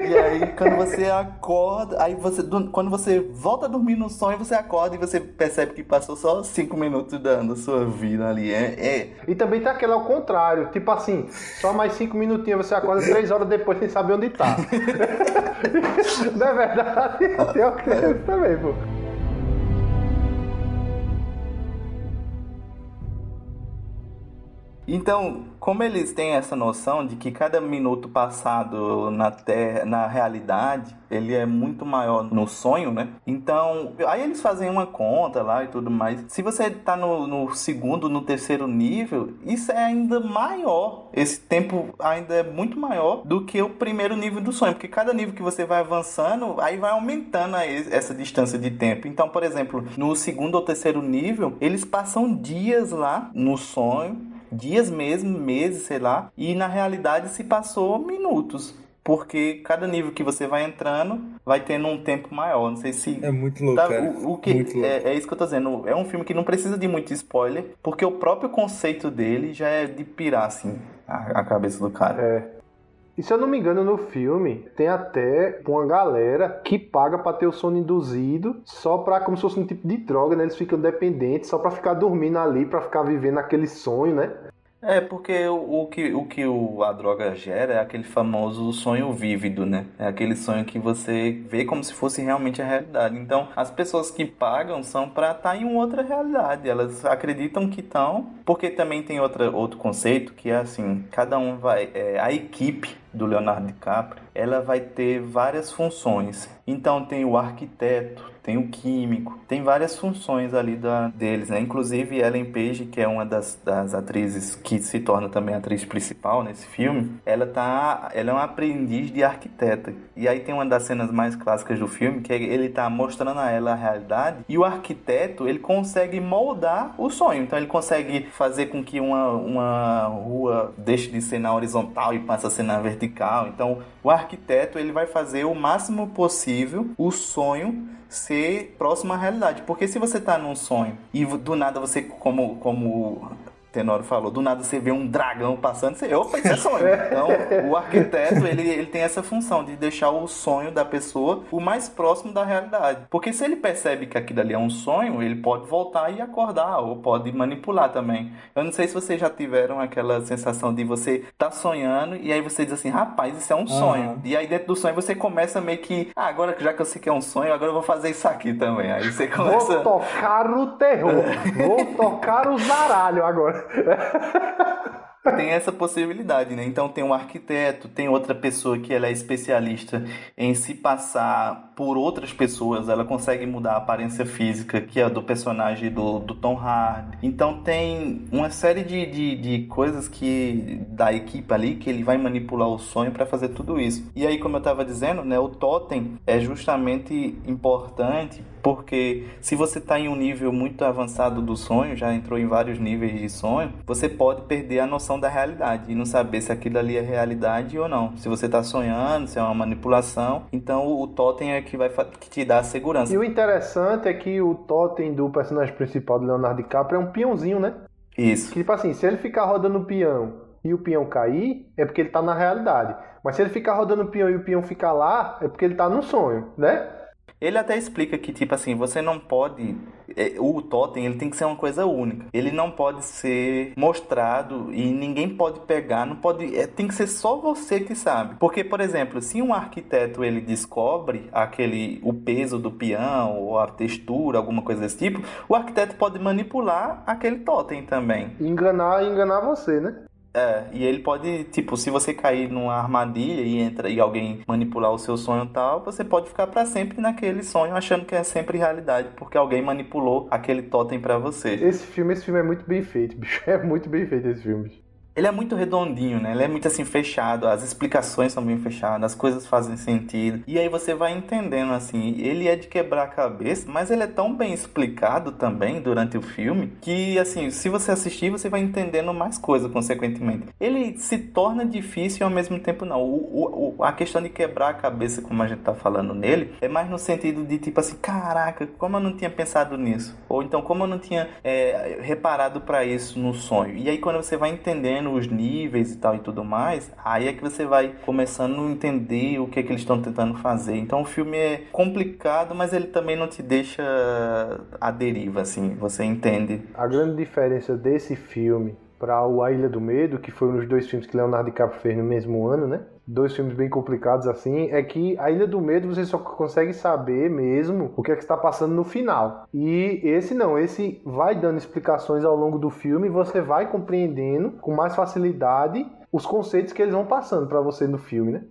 E aí, quando você acorda, aí você, do- quando você volta a dormir no sonho, você acorda e você percebe que passou só 5 minutos da, da sua vida ali. É, é, E também tem aquele ao contrário, tipo assim, só mais cinco minutinhos você acorda três horas depois sem saber onde tá. Não é verdade? Tem aquele também, pô. Então, como eles têm essa noção de que cada minuto passado na terra, na realidade, ele é muito maior no sonho, né? Então, aí eles fazem uma conta lá e tudo mais. Se você tá no, no segundo, no terceiro nível, isso é ainda maior. Esse tempo ainda é muito maior do que o primeiro nível do sonho, porque cada nível que você vai avançando, aí vai aumentando essa distância de tempo. Então, por exemplo, no segundo ou terceiro nível, eles passam dias lá no sonho dias mesmo, meses, sei lá, e na realidade se passou minutos. Porque cada nível que você vai entrando vai tendo um tempo maior. Não sei se. É muito louco. Tá, cara. o, o que Muito louco. é, é isso que eu tô dizendo. É um filme que não precisa de muito spoiler, porque o próprio conceito dele já é de pirar, assim, a, a cabeça do cara. É. E se eu não me engano, no filme tem até uma galera que paga pra ter o sono induzido só pra, como se fosse um tipo de droga, né? Eles ficam dependentes só pra ficar dormindo ali, pra ficar vivendo aquele sonho, né? É, porque o, o que, o que o, a droga gera é aquele famoso sonho vívido, né? É aquele sonho que você vê como se fosse realmente a realidade. Então, as pessoas que pagam são para estar em uma outra realidade. Elas acreditam que estão, porque também tem outra, outro conceito que é assim: cada um vai. É, a equipe do Leonardo DiCaprio, ela vai ter várias funções. Então tem o arquiteto, tem o químico, tem várias funções ali da, deles, né? Inclusive Ellen Page, que é uma das, das atrizes que se torna também atriz principal nesse filme, ela tá, ela é uma aprendiz de arquiteta. E aí tem uma das cenas mais clássicas do filme que ele tá mostrando a ela a realidade e o arquiteto ele consegue moldar o sonho. Então ele consegue fazer com que uma, uma rua deixe de ser na horizontal e passe a ser na vertical. Então o arquiteto ele vai fazer o máximo possível o sonho ser próximo à realidade. Porque se você tá num sonho e do nada você, como, como Tenório falou, do nada você vê um dragão passando, você, opa, isso é sonho. Então, o arquiteto, ele, ele tem essa função de deixar o sonho da pessoa o mais próximo da realidade. Porque se ele percebe que aquilo ali é um sonho, ele pode voltar e acordar, ou pode manipular também. Eu não sei se vocês já tiveram aquela sensação de você tá sonhando e aí você diz assim, rapaz, isso é um sonho. E aí dentro do sonho você começa meio que, ah, agora já que eu sei que é um sonho, agora eu vou fazer isso aqui também. Aí você começa... Vou tocar o terror. Vou tocar o zaralho agora. tem essa possibilidade, né? Então tem um arquiteto, tem outra pessoa que ela é especialista em se passar por outras pessoas, ela consegue mudar a aparência física, que é do personagem do, do Tom Hardy. Então tem uma série de, de, de coisas que da equipe ali que ele vai manipular o sonho para fazer tudo isso. E aí, como eu estava dizendo, né, o totem é justamente importante porque se você está em um nível muito avançado do sonho, já entrou em vários níveis de sonho, você pode perder a noção da realidade e não saber se aquilo ali é realidade ou não. Se você está sonhando, se é uma manipulação, então o totem é que vai que te dá a segurança. E o interessante é que o totem do personagem principal do Leonardo DiCaprio é um peãozinho, né? Isso. Que, tipo assim, se ele ficar rodando o peão e o peão cair, é porque ele tá na realidade. Mas se ele ficar rodando o peão e o peão ficar lá, é porque ele tá no sonho, né? Ele até explica que, tipo assim, você não pode. é, O totem ele tem que ser uma coisa única. Ele não pode ser mostrado e ninguém pode pegar. Não pode. é, tem que ser só você que sabe. Porque, por exemplo, se um arquiteto ele descobre aquele o peso do peão ou a textura, alguma coisa desse tipo, o arquiteto pode manipular aquele totem também. Enganar, enganar você, né? É, e ele pode, tipo, se você cair numa armadilha e entra e alguém manipular o seu sonho tal, você pode ficar para sempre naquele sonho achando que é sempre realidade, porque alguém manipulou aquele totem para você. Esse filme, esse filme é muito bem feito, bicho. É muito bem feito esse filme. Ele é muito redondinho, né? Ele é muito assim fechado, as explicações são bem fechadas, as coisas fazem sentido. E aí você vai entendendo assim, ele é de quebrar a cabeça, mas ele é tão bem explicado também durante o filme que assim, se você assistir, você vai entendendo mais coisa consequentemente. Ele se torna difícil ao mesmo tempo não. O- o- a questão de quebrar a cabeça, como a gente tá falando nele, é mais no sentido de tipo assim, caraca, como eu não tinha pensado nisso? Ou então como eu não tinha é, reparado para isso no sonho. E aí quando você vai entendendo os níveis e tal e tudo mais, aí é que você vai começando a entender o que é que eles estão tentando fazer. Então o filme é complicado, mas ele também não te deixa à deriva, assim. Você entende. A grande diferença desse filme para o A Ilha do Medo, que foi um dos dois filmes que Leonardo DiCaprio fez no mesmo ano, né? Dois filmes bem complicados assim, é que a Ilha do Medo você só consegue saber mesmo o que é que está passando no final. E esse não, esse vai dando explicações ao longo do filme você vai compreendendo com mais facilidade os conceitos que eles vão passando para você no filme, né?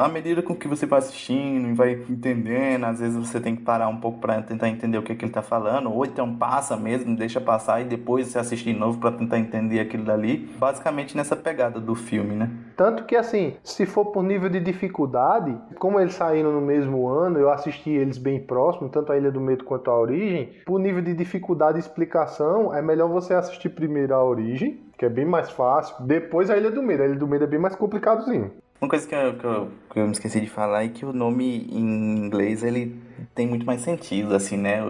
À medida com que você vai assistindo e vai entendendo, às vezes você tem que parar um pouco para tentar entender o que, é que ele está falando, ou então passa mesmo, deixa passar e depois você assistir de novo para tentar entender aquilo dali. Basicamente nessa pegada do filme, né? Tanto que assim, se for por nível de dificuldade, como eles saíram no mesmo ano, eu assisti eles bem próximo, tanto a Ilha do Medo quanto a Origem, por nível de dificuldade e explicação, é melhor você assistir primeiro a Origem, que é bem mais fácil, depois a Ilha do Medo. A Ilha do Medo é bem mais complicadozinho. Uma coisa que eu, que, eu, que eu me esqueci de falar é que o nome em inglês ele tem muito mais sentido, assim, né?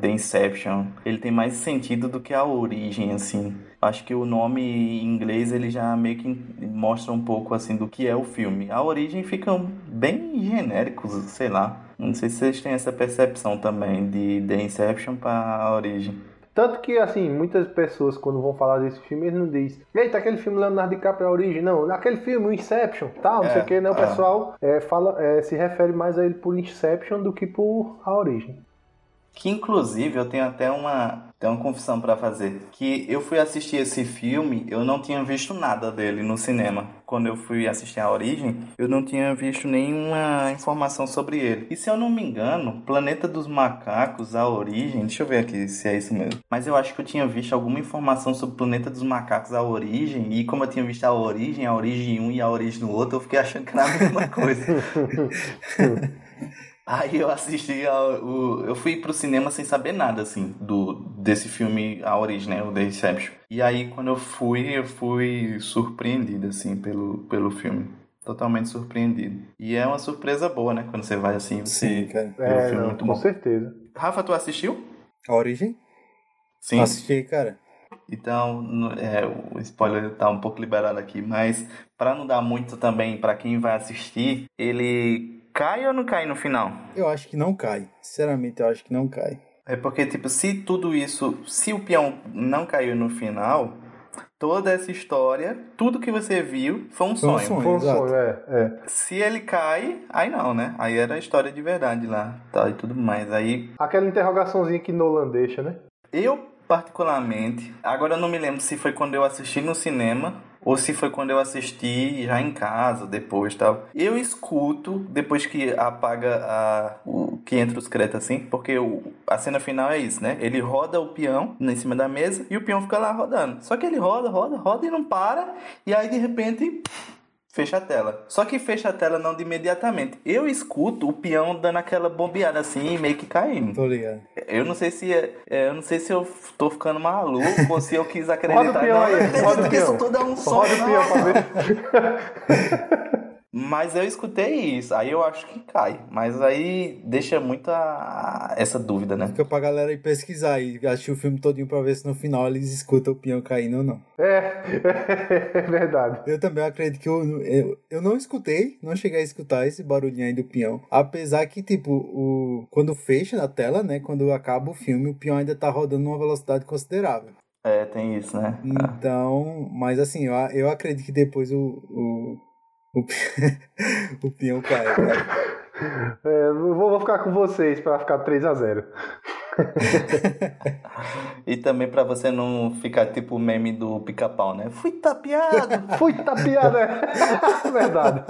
The Inception. Ele tem mais sentido do que a origem, assim. Acho que o nome em inglês ele já meio que mostra um pouco, assim, do que é o filme. A origem fica bem genéricos, sei lá. Não sei se vocês têm essa percepção também de The Inception para a origem. Tanto que, assim, muitas pessoas, quando vão falar desse filme, eles não dizem Eita, aquele filme Leonardo DiCaprio é a origem. Não, aquele filme, o Inception, tal, não é, sei o que, né? O é. pessoal é, fala, é, se refere mais a ele por Inception do que por a origem. Que, inclusive, eu tenho até uma, tem uma confissão para fazer. Que eu fui assistir esse filme, eu não tinha visto nada dele no cinema. Quando eu fui assistir a Origem, eu não tinha visto nenhuma informação sobre ele. E se eu não me engano, Planeta dos Macacos, a Origem, deixa eu ver aqui se é isso mesmo. Mas eu acho que eu tinha visto alguma informação sobre Planeta dos Macacos, a Origem. E como eu tinha visto a Origem, a Origem um e a Origem no outro, eu fiquei achando que era a mesma coisa. Aí eu assisti ao, o, eu fui pro cinema sem saber nada assim do desse filme A Origem, né, o The Inception. E aí quando eu fui, eu fui surpreendido assim pelo pelo filme. Totalmente surpreendido. E é uma surpresa boa, né? Quando você vai assim, você Sim, cara. É, filme não, muito com bom. certeza. Rafa, tu assistiu? A Origem? Sim. Assisti, cara. Então, é, o spoiler tá um pouco liberado aqui, mas para não dar muito também para quem vai assistir, ele Cai ou não cai no final? Eu acho que não cai. Sinceramente, eu acho que não cai. É porque, tipo, se tudo isso. Se o peão não caiu no final, toda essa história, tudo que você viu foi um sonho. sonho. Foi um sonho, é, é. Se ele cai, aí não, né? Aí era a história de verdade lá, tal e tudo mais. Aí. Aquela interrogaçãozinha que Nolan deixa, né? Eu, particularmente, agora eu não me lembro se foi quando eu assisti no cinema ou se foi quando eu assisti já em casa, depois tal. Eu escuto depois que apaga a, o que entra os créditos assim, porque o, a cena final é isso, né? Ele roda o peão em cima da mesa e o peão fica lá rodando. Só que ele roda, roda, roda e não para, e aí de repente fecha a tela. Só que fecha a tela não de imediatamente. Eu escuto o peão dando aquela bombeada assim, meio que caindo. Tô ligado. Eu não sei se é, é eu não sei se eu tô ficando maluco ou se eu quis acreditar. Roda o peão aí, roda o peão. Isso tudo é um som. Roda o peão pra ver. Mas eu escutei isso, aí eu acho que cai. Mas aí deixa muita essa dúvida, né? Fica pra galera ir pesquisar e assistir o filme todinho pra ver se no final eles escutam o peão caindo ou não. É, é verdade. Eu também acredito que eu, eu, eu não escutei, não cheguei a escutar esse barulhinho aí do peão. Apesar que, tipo, o, quando fecha na tela, né? Quando acaba o filme, o peão ainda tá rodando numa velocidade considerável. É, tem isso, né? Então, mas assim, eu, eu acredito que depois o, o o, o peão cai, cara. É, vou, vou ficar com vocês para ficar 3 a 0 e também para você não ficar tipo o meme do pica-pau, né? Fui tapeado! Fui tapeado, é verdade.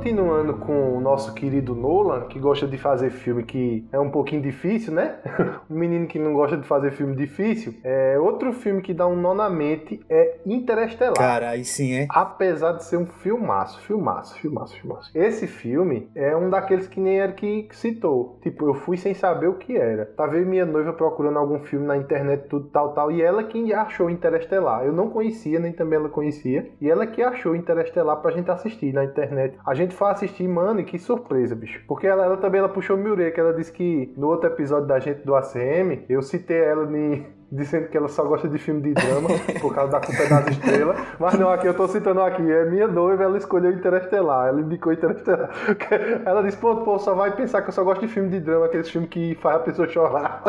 Continuando com o nosso querido Nolan, que gosta de fazer filme que é um pouquinho difícil, né? um menino que não gosta de fazer filme difícil. É outro filme que dá um nó na mente é Interestelar. Cara, aí sim, é. Apesar de ser um filmaço, filmaço, filmaço, filmaço. Esse filme é um daqueles que nem era que citou. Tipo, eu fui sem saber o que era. Tava eu e minha noiva procurando algum filme na internet, tudo tal, tal, e ela que achou Interestelar. Eu não conhecia, nem também ela conhecia. E ela que achou Interestelar pra gente assistir na internet. A gente foi assistir, mano, e que surpresa, bicho. Porque ela, ela também ela puxou Miure, que ela disse que no outro episódio da gente do ACM, eu citei ela em dizendo que ela só gosta de filme de drama por causa da culpa das estrelas. Mas não, aqui eu tô citando aqui, é minha noiva, ela escolheu Interestelar, ela indicou Interestelar. Ela disse, pronto, pô, só vai pensar que eu só gosto de filme de drama, aqueles filmes que faz a pessoa chorar.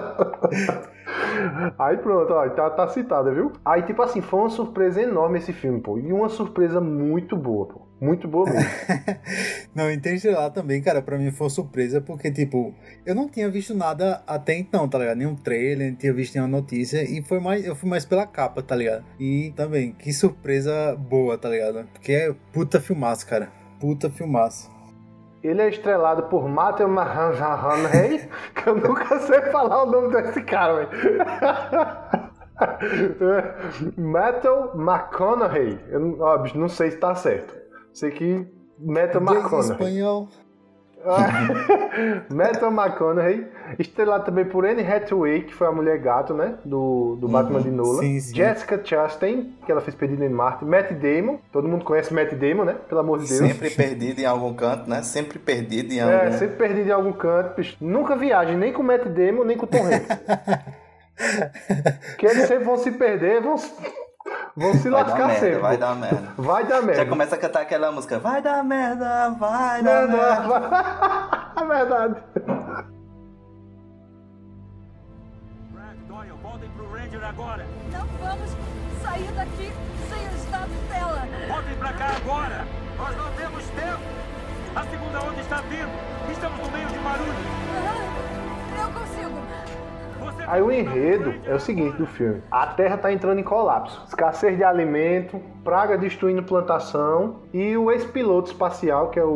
Aí pronto, ó, tá, tá citada, viu? Aí, tipo assim, foi uma surpresa enorme esse filme, pô. E uma surpresa muito boa, pô. Muito boa mesmo. não, Interestelar também, cara, pra mim foi uma surpresa, porque, tipo, eu não tinha visto nada até então, tá ligado? Nenhum trailer, não tinha visto nenhuma notícia, e foi mais, eu fui mais pela capa, tá ligado? E também, que surpresa boa, tá ligado? Porque é puta filmaço, cara. Puta filmaço. Ele é estrelado por Matthew McConaughey, que eu nunca sei falar o nome desse cara, velho. Matthew McConaughey. Eu, ó, não sei se tá certo. Sei que Matthew McConaughey. espanhol. Matthew McConaughey, estrelado também por Anne Hathaway, que foi a mulher gato, né? Do, do Batman Uhum, de Nolan. sim, sim. Jessica Chastain, que ela fez Perdido em Marte. Matt Damon, todo mundo conhece Matt Damon, né? Pelo amor de Deus. Sempre perdido em algum canto, né? Sempre perdido em algum... É, sempre perdido em algum canto. bicho. Nunca viajem nem com o Matt Damon, nem com o Tom Hanks. que eles sempre vão se perder, vão, se- vão se Vai dar lascar merda, sempre. vai dar merda. Vai dar merda. Já começa a cantar aquela música, vai dar merda, vai dar merda. não, vai- verdade. Brad, Doyle, voltem pro Ranger agora. Não vamos sair daqui sem o estado dela. Voltem pra cá agora. Nós não temos tempo. A segunda onda está vindo. Estamos no meio de barulho. Aí o enredo é o seguinte do filme: a Terra está entrando em colapso, escassez de alimento, praga destruindo plantação e o ex-piloto espacial, que é o,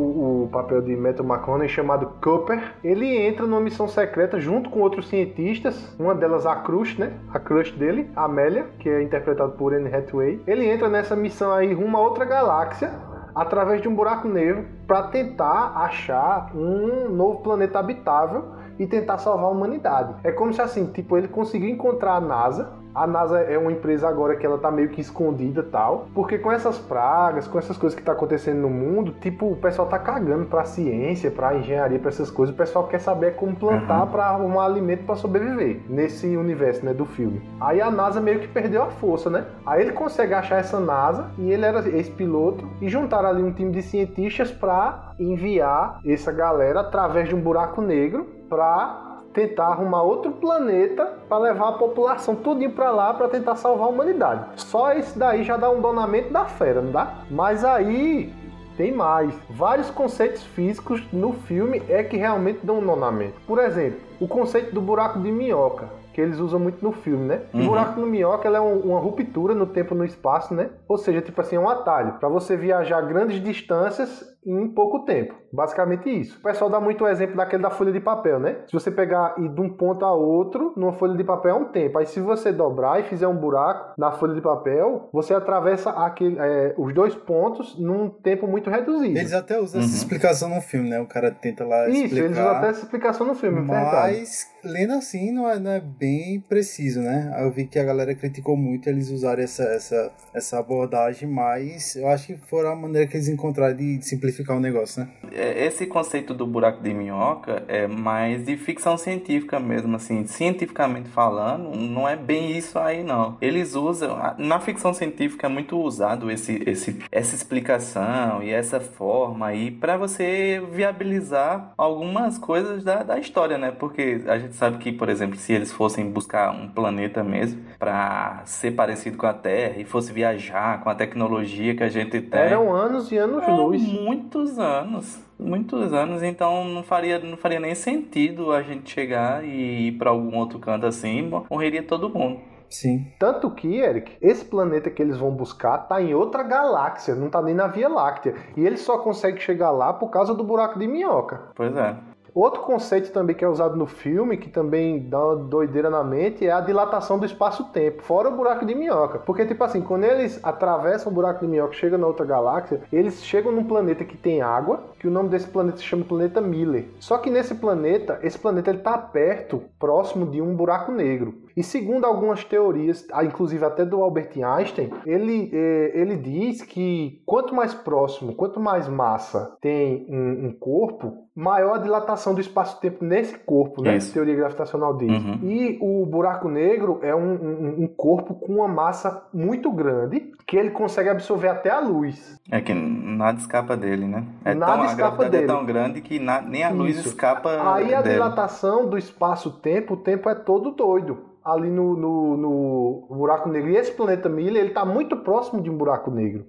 o papel de Matthew McConaughey, chamado Cooper, ele entra numa missão secreta junto com outros cientistas, uma delas a crush, né? A crush dele, Amélia, que é interpretada por Anne Hathaway. Ele entra nessa missão aí rumo a outra galáxia através de um buraco negro para tentar achar um novo planeta habitável e tentar salvar a humanidade. É como se assim, tipo, ele conseguiu encontrar a NASA. A NASA é uma empresa agora que ela tá meio que escondida e tal, porque com essas pragas, com essas coisas que tá acontecendo no mundo, tipo, o pessoal tá cagando pra ciência, pra engenharia, pra essas coisas. O pessoal quer saber como plantar pra arrumar alimento pra sobreviver nesse universo, né, do filme. Aí a NASA meio que perdeu a força, né? Aí ele consegue achar essa NASA e ele era ex-piloto e juntaram ali um time de cientistas pra enviar essa galera através de um buraco negro pra tentar arrumar outro planeta para levar a população tudinho para lá para tentar salvar a humanidade. Só esse daí já dá um donamento da fera, não dá? Mas aí tem mais. Vários conceitos físicos no filme é que realmente dão um donamento. Por exemplo, o conceito do buraco de minhoca. Que eles usam muito no filme, né? O Uhum. buraco de minhoca é um- uma ruptura no tempo e no espaço, né? Ou seja, tipo assim, é um atalho para você viajar grandes distâncias em pouco tempo. Basicamente isso. O pessoal dá muito o exemplo daquele da folha de papel, né? Se você pegar e de um ponto a outro, numa folha de papel é um tempo. Aí se você dobrar e fizer um buraco na folha de papel, você atravessa aquele, é, os dois pontos num tempo muito reduzido. Eles até usam essa Uhum. explicação no filme, né? O cara tenta lá Isso, explicar. eles usam até essa explicação no filme, é verdade. Mas, lendo assim, não é, não é bem preciso, né? Aí Eu vi que a galera criticou muito eles usarem essa, essa, essa abordagem, mas eu acho que foi a maneira que eles encontraram de simplificar o negócio, né? É, Esse conceito do buraco de minhoca é mais de ficção científica mesmo, assim, cientificamente falando, não é bem isso aí não. Eles usam, na ficção científica é muito usado esse, esse, essa explicação e essa forma aí para você viabilizar algumas coisas da, da história, né? Porque a gente sabe que, por exemplo, se eles fossem buscar um planeta mesmo para ser parecido com a Terra e fosse viajar com a tecnologia que a gente tem, Eram anos e anos é, luz. Muitos anos. Muitos anos, então não faria, não faria nem sentido a gente chegar e ir pra algum outro canto assim, morreria todo mundo. Sim. Tanto que, Eric, esse planeta que eles vão buscar tá em outra galáxia, não tá nem na Via Láctea. E eles só conseguem chegar lá por causa do buraco de minhoca. Pois é. Outro conceito também que é usado no filme, que também dá uma doideira na mente, é a dilatação do espaço-tempo, fora o buraco de minhoca. Porque, tipo assim, quando eles atravessam o buraco de minhoca e chegam na outra galáxia, eles chegam num planeta que tem água, que o nome desse planeta se chama planeta Miller. Só que nesse planeta, esse planeta ele tá perto, próximo de um buraco negro. E segundo algumas teorias, ah, inclusive até do Albert Einstein, ele, eh, ele diz que quanto mais próximo, quanto mais massa tem um, um corpo, maior a dilatação do espaço-tempo nesse corpo, né? Isso. Teoria gravitacional diz. Uhum. E o buraco negro é um, um- um corpo com uma massa muito grande que ele consegue absorver até a luz. É que nada escapa dele, né? É Nada tão, a escapa gravidade dele. é tão grande que na- nem a luz Isso. escapa Aí a dele. dilatação do espaço-tempo, o tempo é todo doido. Ali no, no, no buraco negro. E esse planeta Miller, ele tá muito próximo de um buraco negro.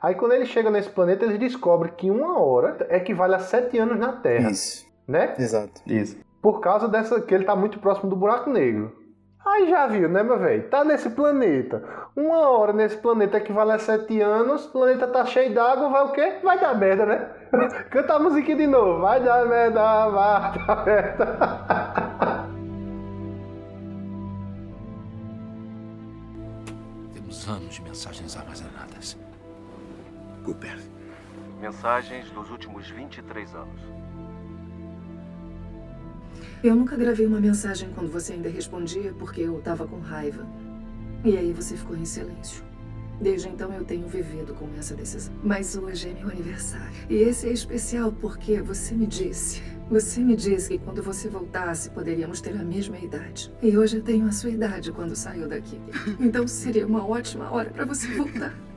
Aí quando ele chega nesse planeta, eles descobrem que uma hora equivale a sete anos na Terra, Isso, né? exato. Isso. Por causa dessa que ele tá muito próximo do buraco negro. Aí já viu, né, meu velho? Tá nesse planeta. Uma hora nesse planeta equivale a sete anos. O planeta tá cheio d'água, vai o quê? Vai dar merda, né? Canta a musiquinha de novo. Vai dar merda, vai dar merda. Temos anos de mensagens armazenadas. Cooper. Mensagens dos últimos 23 anos. Eu nunca gravei uma mensagem quando você ainda respondia porque eu tava com raiva. E aí você ficou em silêncio. Desde então eu tenho vivido com essa decisão. Mas hoje é meu aniversário. E esse é especial porque você me disse. Você me disse que quando você voltasse poderíamos ter a mesma idade. E hoje eu tenho a sua idade quando saio daqui. Então seria uma ótima hora para você voltar.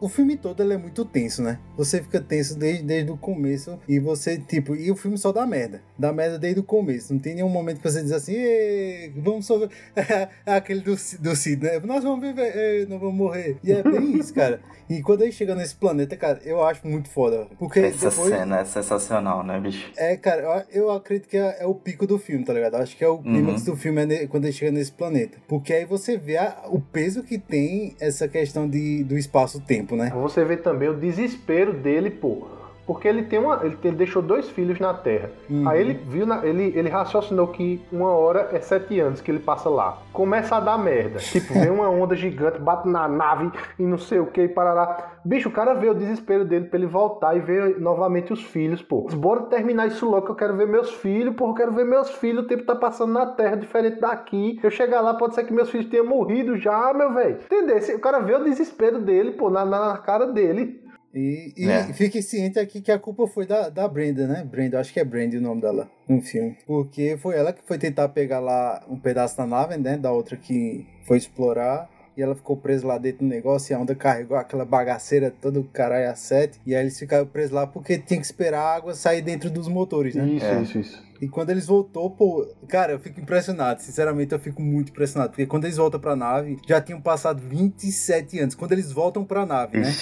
O filme todo ele é muito tenso, né? Você fica tenso desde, desde o começo e você, tipo, e o filme só dá merda. Dá merda desde o começo. Não tem nenhum momento que você diz assim, "Ê, vamos. É aquele do, do Cid, né? Nós vamos viver, ê, não vamos morrer. E é bem isso, cara. E quando ele chega nesse planeta, cara, eu acho muito foda. Porque Essa depois. cena é sensacional, né, bicho? É, cara, eu, eu acredito que é, é o pico do filme, tá ligado? Acho que é o clímax do filme é quando ele chega nesse planeta. Porque aí você vê a- o peso que tem essa questão de, do espaço-tempo, né? Você vê também o desespero dele, pô. Porque ele tem uma. Ele, ele deixou dois filhos na Terra. Uhum. Aí ele viu, na- ele, ele raciocinou que uma hora é sete anos que ele passa lá. Começa a dar merda. Tipo, vem uma onda gigante, bate na nave e não sei o que, e parará. Bicho, o cara vê o desespero dele pra ele voltar e ver novamente os filhos, pô. Bora terminar isso logo que eu quero ver meus filhos, porra, eu quero ver meus filhos. O tempo tá passando na Terra, diferente daqui. Eu chegar lá, pode ser que meus filhos tenham morrido já, meu velho. Entendeu? O cara vê o desespero dele, pô, na, na cara dele. E, e É. fique ciente aqui que a culpa foi da, da Brenda, né? Brenda, acho que é Brenda o nome dela no filme. Porque foi ela que foi tentar pegar lá um pedaço da nave, né? Da outra que foi explorar. E ela ficou presa lá dentro do negócio e a onda carregou aquela bagaceira toda, o caralho a sete. E aí eles ficaram presos lá porque tinha que esperar a água sair dentro dos motores, né? Isso, É. isso, isso. E quando eles voltou, pô, cara, eu fico impressionado. Sinceramente, eu fico muito impressionado. Porque quando eles voltam pra nave, já tinham passado 27 anos. Quando eles voltam pra nave, né?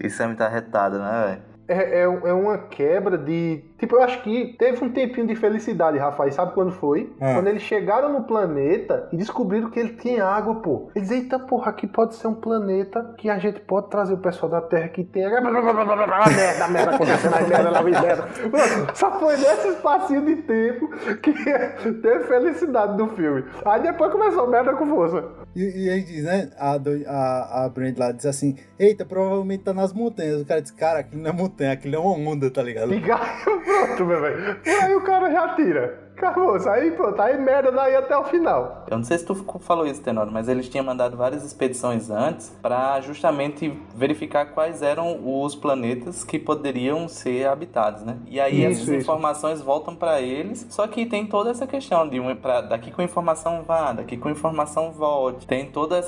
Isso é muito arretado, né, velho? É, é, é uma quebra de. Tipo, eu acho que teve um tempinho de felicidade, Rafael. Sabe quando foi? Ah. Quando eles chegaram no planeta e descobriram que ele tinha água, pô. Eles, eita porra, aqui pode ser um planeta que a gente pode trazer o pessoal da Terra que tem merda, merda, acontecendo aí, merda, lá vem merda. Mano, só foi nesse espacinho de tempo que teve felicidade do filme. Aí depois começou merda com força. E, e aí diz, né? A, a, a Brand lá diz assim: Eita, provavelmente tá nas montanhas. O cara diz: Cara, aquilo não é montanha, aquilo é uma onda, tá ligado? Aí, pronto, meu velho. E aí o cara já tira. Acabou, aí pronto, aí merda daí até o final. Eu não sei se tu falou isso, Tenório, mas eles tinham mandado várias expedições antes para justamente verificar quais eram os planetas que poderiam ser habitados, né? E aí Isso, essas isso. informações voltam para eles, só que tem toda essa questão de um, pra, daqui com informação vá, daqui com informação volte. Tem todos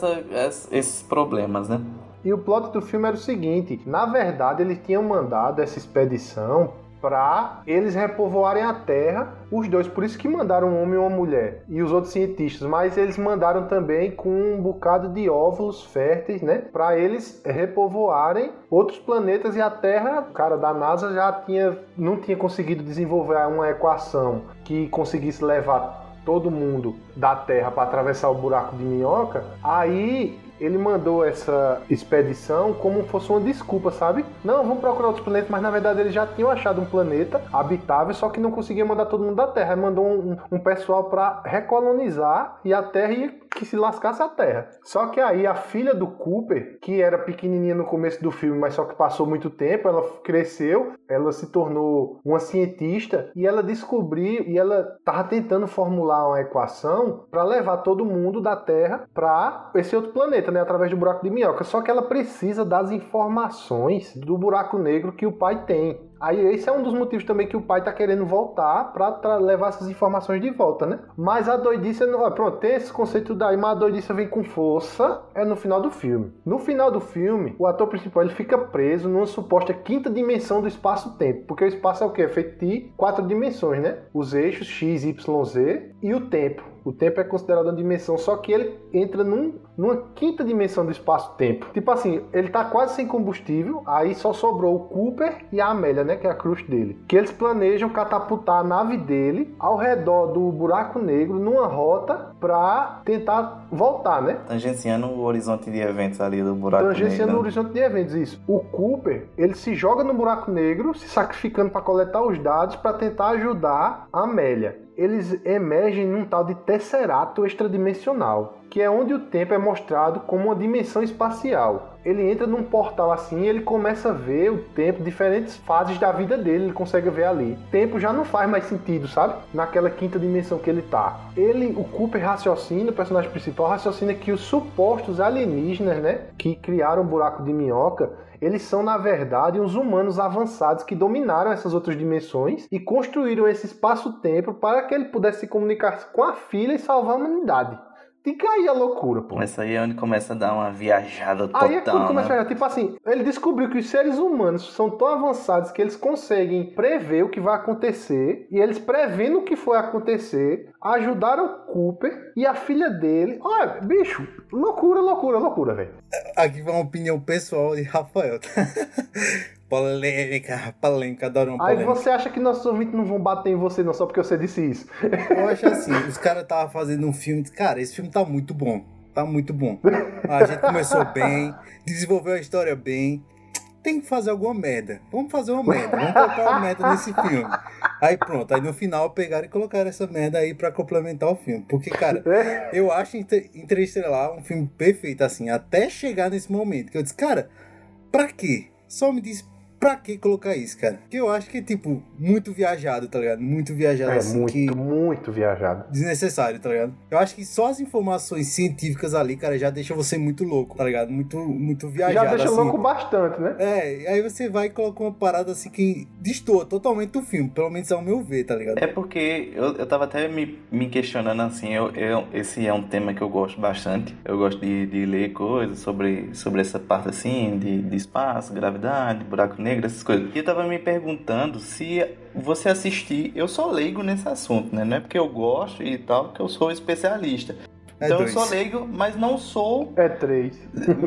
esses problemas, né? E o plot do filme era o seguinte: na verdade, eles tinham mandado essa expedição para eles repovoarem a Terra, os dois, por isso que mandaram um homem e uma mulher. E os outros cientistas, mas eles mandaram também com um bocado de óvulos férteis, né, para eles repovoarem outros planetas e a Terra, o cara da NASA já tinha não tinha conseguido desenvolver uma equação que conseguisse levar todo mundo da Terra para atravessar o buraco de minhoca, aí ele mandou essa expedição como fosse uma desculpa, sabe? Não, vamos procurar outros planetas, mas na verdade eles já tinham achado um planeta habitável, só que não conseguia mandar todo mundo da Terra. Aí mandou um, um pessoal para recolonizar e a Terra ia que se lascasse a Terra. Só que aí a filha do Cooper, que era pequenininha no começo do filme, mas só que passou muito tempo, ela cresceu, ela se tornou uma cientista e ela descobriu e ela estava tentando formular uma equação para levar todo mundo da Terra para esse outro planeta, né, através do buraco de minhoca. Só que ela precisa das informações do buraco negro que o pai tem. Aí esse é um dos motivos também que o pai tá querendo voltar para levar essas informações de volta, né? Mas a doidice não, ah, pronto, tem esse conceito daí, mas a doidice vem com força é no final do filme. No final do filme, o ator principal ele fica preso numa suposta quinta dimensão do espaço-tempo, porque o espaço é o quê? É feito de quatro dimensões, né? Os eixos x, y, z e o tempo. O tempo é considerado uma dimensão, só que ele entra num, numa quinta dimensão do espaço-tempo. Tipo assim, ele tá quase sem combustível, aí só sobrou o Cooper e a Amélia, né, que é a cruz dele. Que eles planejam catapultar a nave dele ao redor do buraco negro numa rota para tentar voltar, né? Tangenciando o horizonte de eventos ali do buraco Tangenciando negro. o horizonte de eventos, isso. O Cooper, ele se joga no buraco negro, se sacrificando para coletar os dados para tentar ajudar a Amélia eles emergem num tal de tesserato extradimensional, que é onde o tempo é mostrado como uma dimensão espacial. Ele entra num portal assim e ele começa a ver o tempo, diferentes fases da vida dele, ele consegue ver ali. Tempo já não faz mais sentido, sabe? Naquela quinta dimensão que ele tá. Ele, o Cooper raciocina, o personagem principal raciocina que os supostos alienígenas, né, que criaram o buraco de minhoca, eles são, na verdade, uns humanos avançados que dominaram essas outras dimensões e construíram esse espaço-tempo para que ele pudesse se comunicar com a filha e salvar a humanidade. Fica aí a loucura, pô. Essa aí é onde começa a dar uma viajada total. Aí é quando começa né? a viajar. Tipo assim, ele descobriu que os seres humanos são tão avançados que eles conseguem prever o que vai acontecer. E eles prevendo o que foi acontecer, ajudaram o Cooper e a filha dele. Olha, bicho, loucura, loucura, loucura, velho. Aqui vai uma opinião pessoal de Rafael. polêmica, polêmica, adoro uma Aí polêmica. você acha que nossos ouvintes não vão bater em você não só porque você disse isso. Eu acho assim, os caras estavam fazendo um filme. Cara, esse filme tá muito bom. Tá muito bom. A gente começou bem, desenvolveu a história bem. Tem que fazer alguma merda. Vamos fazer uma merda. Vamos colocar uma merda nesse filme. Aí pronto. Aí no final pegaram e colocaram essa merda aí pra complementar o filme. Porque, cara, eu acho Inter- Interestelar um filme perfeito, assim, até chegar nesse momento. Que eu disse, cara, pra quê? Só me diz pra que colocar isso, cara? Porque eu acho que é, tipo, muito viajado, tá ligado? Muito viajado, É assim. muito, que muito viajado. desnecessário, tá ligado? Eu acho que só as informações científicas ali, cara, já deixa você muito louco, tá ligado? Muito, muito viajado. Já deixa assim. louco bastante, né? É, aí você vai e coloca uma parada assim que destoa totalmente do filme, pelo menos ao meu ver, tá ligado? É porque eu, eu tava até me, me questionando assim, eu, eu, esse é um tema que eu gosto bastante. Eu gosto de, de ler coisas sobre, sobre essa parte assim, de, de espaço, gravidade, buraco negro, essas coisas. E eu tava me perguntando se você assistir, eu sou leigo nesse assunto, né? Não é porque eu gosto e tal que eu sou especialista. É então dois. eu sou leigo, mas não sou É três.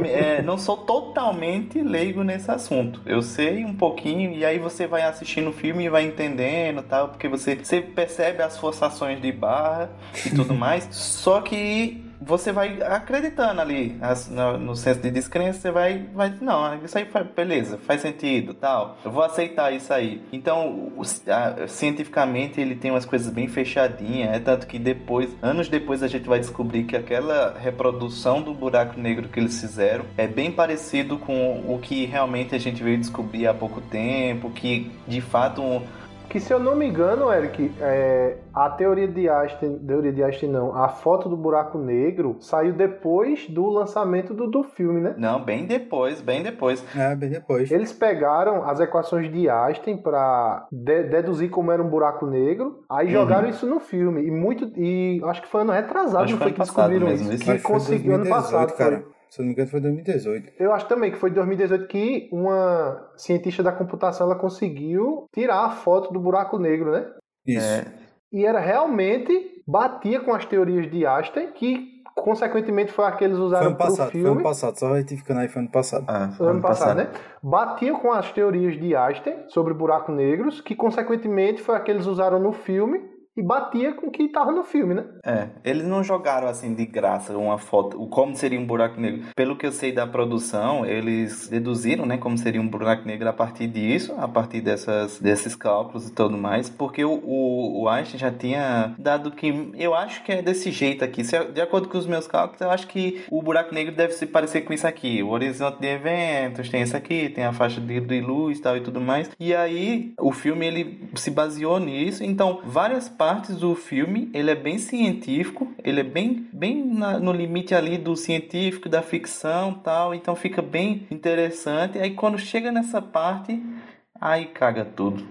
é, não sou totalmente leigo nesse assunto. Eu sei um pouquinho e aí você vai assistindo o filme e vai entendendo tal, porque você, você percebe as forçações de barra e tudo mais. Só que você vai acreditando ali no, no senso de descrença, você vai, vai não, isso aí faz, beleza, faz sentido, tal. Eu vou aceitar isso aí. Então, o- a- cientificamente ele tem umas coisas bem fechadinhas, é tanto que depois, anos depois a gente vai descobrir que aquela reprodução do buraco negro que eles fizeram é bem parecido com o que realmente a gente veio descobrir há pouco tempo, que de fato um- Que se eu não me engano, Eric, é, a teoria de Einstein, teoria de Einstein não, a foto do buraco negro saiu depois do lançamento do, do filme, né? não, bem depois, bem depois. É, bem depois. Eles pegaram as equações de Einstein para deduzir como era um buraco negro, aí Uhum. jogaram isso no filme e muito e acho que foi ano retrasado, Acho não que foi foi que descobriram mesmo, isso, isso. que que foi conseguiu ano 2018, passado, cara. foi. Se eu não me engano, foi 2018. Eu acho também que foi em 2018 que uma cientista da computação ela conseguiu tirar a foto do buraco negro, né? Isso. É, E era realmente batia com as teorias de Einstein, que consequentemente foi a que eles Foi usaram ano o passado, foi filme. ano passado. Só retificando aí, foi ano passado. ah, Ano, ano passado, né? Batia com as teorias de Einstein sobre buracos negros, que consequentemente foi a que eles usaram no filme e batia com o que tava no filme, né? É, eles não jogaram assim de graça uma foto, o como seria um buraco negro. Pelo que eu sei da produção, eles deduziram, né, como seria um buraco negro a partir disso, a partir dessas, desses cálculos e tudo mais, porque o, o, o Einstein já tinha dado que eu acho que é desse jeito aqui. Se, de acordo com os meus cálculos, eu acho que o buraco negro deve se parecer com isso aqui. O horizonte de eventos tem isso aqui, tem a faixa de, de luz tal e tudo mais. E aí o filme ele se baseou nisso. Então várias partes do filme ele é bem científico, ele é bem, bem na, no limite ali do científico, da ficção tal, então fica bem interessante. Aí quando chega nessa parte, aí caga tudo.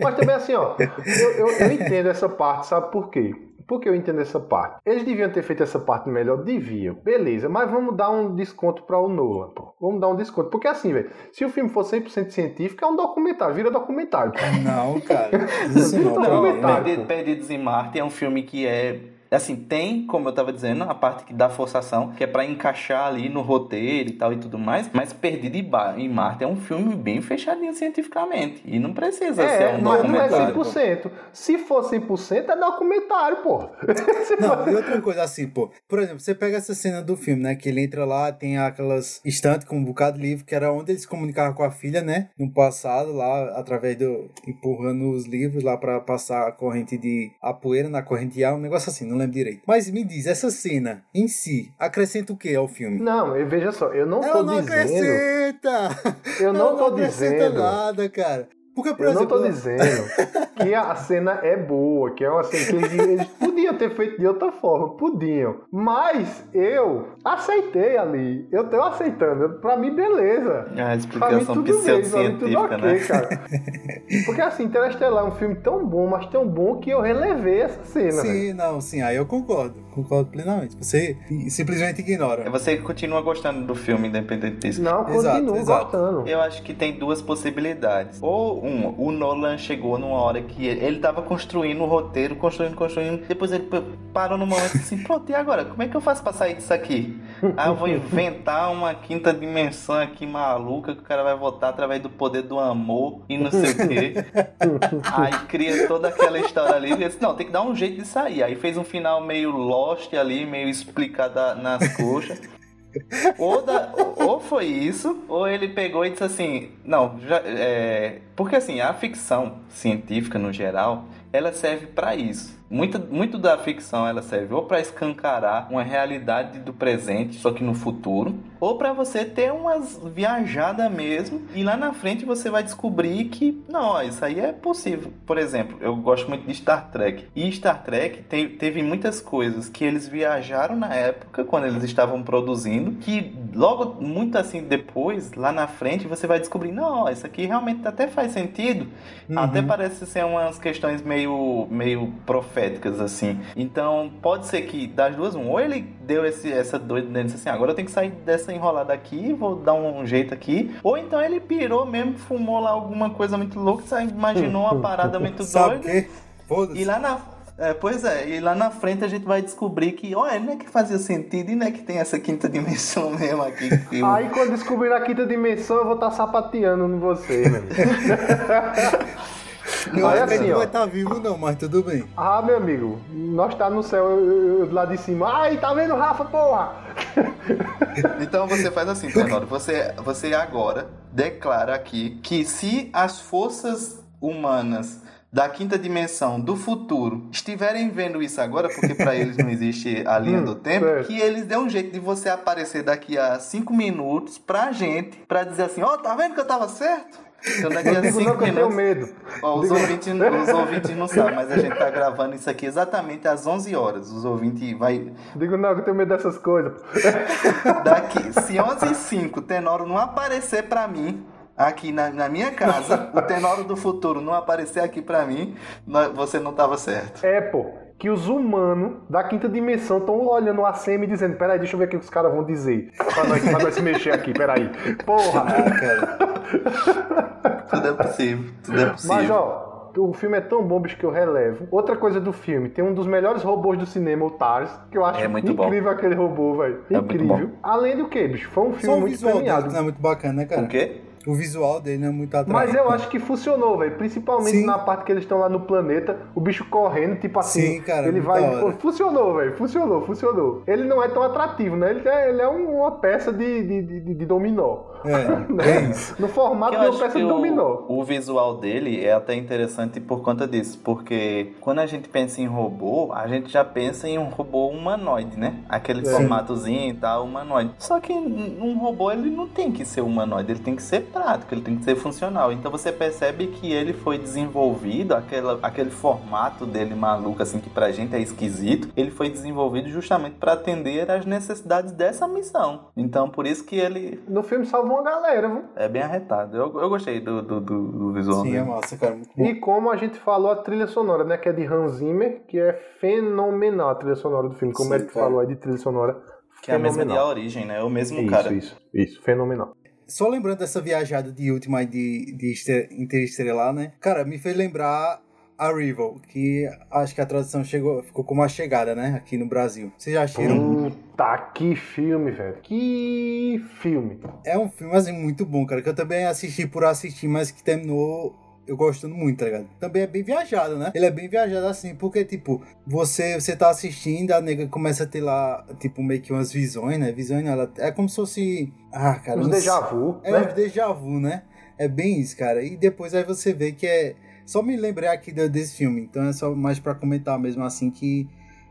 Mas também assim, ó, eu, eu, eu entendo essa parte, sabe por quê? Por que eu entendo essa parte? Eles deviam ter feito essa parte melhor? Deviam. Beleza, mas vamos dar um desconto para o Nolan, pô. Vamos dar um desconto. Porque assim, velho, se o filme for 100% científico, é um documentário, vira documentário. Pô. Não, cara. Isso não, não Perdidos, Perdidos em Marte é um filme que é assim, tem, como eu tava dizendo, a parte da forçação, que é para encaixar ali no roteiro e tal e tudo mais, mas Perdido em Marte é um filme bem fechadinho cientificamente. E não precisa é, ser um mas documentário. não é 100%. Se for 100%, é documentário, pô. não, e outra coisa assim, pô. Por exemplo, você pega essa cena do filme, né? Que ele entra lá, tem aquelas estantes com um bocado de livro, que era onde ele se comunicava com a filha, né? No passado, lá, através do. empurrando os livros lá para passar a corrente de. a poeira na corrente A, um negócio assim, não lembro direito. Mas me diz, essa cena em si acrescenta o que ao filme? Não, veja só, eu não Ela tô não dizendo. acrescenta! Eu não, Ela tô acrescenta dizendo. nada, cara. Porque, por eu exemplo, não tô dizendo que a cena é boa, que é uma cena que eles, eles podiam ter feito de outra forma, podiam. Mas eu aceitei ali. Eu tô aceitando. Pra mim, beleza. A Pra mim, tudo bem, pra mim, tudo ok, né? cara. Porque assim, Interestelar é um filme tão bom, mas tão bom que eu relevei essa cena. Sim, não, sim, aí eu concordo. Concordo plenamente. Você simplesmente ignora. Você continua gostando do filme, independente disso. Não, continuo gostando. Eu acho que tem duas possibilidades. Ou, uma, o Nolan chegou numa hora que ele, ele tava construindo o roteiro, construindo, construindo. Depois ele parou no momento assim: pronto, e agora? Como é que eu faço pra sair disso aqui? Ah, eu vou inventar uma quinta dimensão aqui maluca que o cara vai votar através do poder do amor e não sei o quê. Aí cria toda aquela história ali. E disse, não, tem que dar um jeito de sair. Aí fez um final meio lost ali, meio explicado nas coxas. Ou, da- ou foi isso, ou ele pegou e disse assim: Não, já, é, porque assim, a ficção científica no geral, ela serve para isso. Muito, muito da ficção ela serve ou para escancarar uma realidade do presente, só que no futuro, ou para você ter umas viajadas mesmo e lá na frente você vai descobrir que não, isso aí é possível. Por exemplo, eu gosto muito de Star Trek. E Star Trek te- teve muitas coisas que eles viajaram na época quando eles estavam produzindo, que logo muito assim depois, lá na frente, você vai descobrir, não, isso aqui realmente até faz sentido. Uhum. Até parece ser umas questões meio meio proféticas assim. Então, pode ser que das duas um, ou ele deu esse essa doida dele e disse assim, agora eu tenho que sair dessa enrolada aqui, vou dar um jeito aqui, ou então ele pirou mesmo, fumou lá alguma coisa muito louca, imaginou uma parada muito doida. E lá na. é, pois é, e lá na frente a gente vai descobrir que, olha, não é que fazia sentido e não é que tem essa quinta dimensão mesmo aqui. que o- Aí quando descobrir a quinta dimensão, eu vou estar sapateando em você, meu amigo. Eu Aí acho que ele assim, não ó. vai estar vivo, não, mas tudo bem. Ah, meu amigo, nós tá no céu eu, eu- eu lá de cima. Ai, tá vendo, Rafa, porra? Então você faz assim, Tenório, você, você agora declara aqui que se as forças humanas da quinta dimensão do futuro estiverem vendo isso agora, porque para eles não existe a linha do tempo, certo. que eles dêem um jeito de você aparecer daqui a cinco minutos pra gente, pra dizer assim, ó, tá vendo que eu tava certo? Então daqui a cinco que eu tenho minutos... medo. Ó, os, ouvintes, os ouvintes não sabem, mas a gente tá gravando isso aqui exatamente às 11 horas. Os ouvintes vai Digo não, que eu tenho medo dessas coisas. Daqui, se 11 e 5 o Tenoro não aparecer pra mim aqui na, na minha casa, o Tenoro do futuro não aparecer aqui pra mim, você não tava certo. É, pô, que os humanos da quinta dimensão estão olhando o ACM e dizendo: peraí, deixa eu ver o que os caras vão dizer. Pra nós, pra nós se mexer aqui, peraí. Porra! Tudo é possível, tudo é possível. Mas, ó, o filme é tão bom, bicho, que eu relevo. Outra coisa do filme, tem um dos melhores robôs do cinema, o Tars, que eu acho É muito bom. incrível aquele robô, velho. É Incrível. Além do que, bicho, foi um filme Só muito visual premiado. não é muito bacana, né, cara? O quê? O visual dele não é muito atraente. Mas eu acho que funcionou, velho. Principalmente Sim. na parte que eles estão lá no planeta, o bicho correndo, tipo assim. Sim, cara, ele vai. hora. Funcionou, velho. Funcionou, funcionou. Ele não é tão atrativo, né? Ele é, ele é um- uma peça de, de, de- de dominó. É, é isso. No formato de uma peça que de dominó. o, o visual dele é até interessante por conta disso, porque quando a gente pensa em robô, a gente já pensa em um robô humanoide, né? Aquele É. formatozinho e tal, humanoide. Só que um robô ele não tem que ser humanoide, ele tem que ser prático, ele tem que ser funcional. Então você percebe que ele foi desenvolvido, aquela, aquele formato dele maluco, assim, que pra gente é esquisito, ele foi desenvolvido justamente para atender às necessidades dessa missão. Então por isso que ele No filme salva uma galera, viu? é bem arretado. Eu, eu gostei do, do, do, do visual Sim, dele. é massa, cara. Muito bom. E como a gente falou, a trilha sonora, né? Que é de Hans Zimmer, que é fenomenal a trilha sonora do filme. Como Sim, é que cara. falou aí de trilha sonora? Que é a mesma de A fenomenal. Origem, né? É o mesmo Isso, cara. isso, isso. Fenomenal. Só lembrando dessa viajada de última de, de Inter- Interestelar, né? Cara, me fez lembrar Arrival, que acho que a tradução chegou, ficou como a chegada, né? Aqui no Brasil. Vocês já assistiram? Puta, que filme, velho. Que filme. É um filme, assim, muito bom, cara. Que eu também assisti por assistir, mas que terminou eu gostando muito, tá ligado? Também é bem viajado, né? Ele é bem viajado assim, porque, tipo, você, você tá assistindo, a nega começa a ter lá, tipo, meio que umas visões, né? Visões? Ela, é como se fosse. Ah, cara. Não déjà vu, É, né? os déjà vu, né? É bem isso, cara. E depois aí você vê que é. Só me lembrei aqui de- desse filme, então é só mais pra comentar mesmo assim que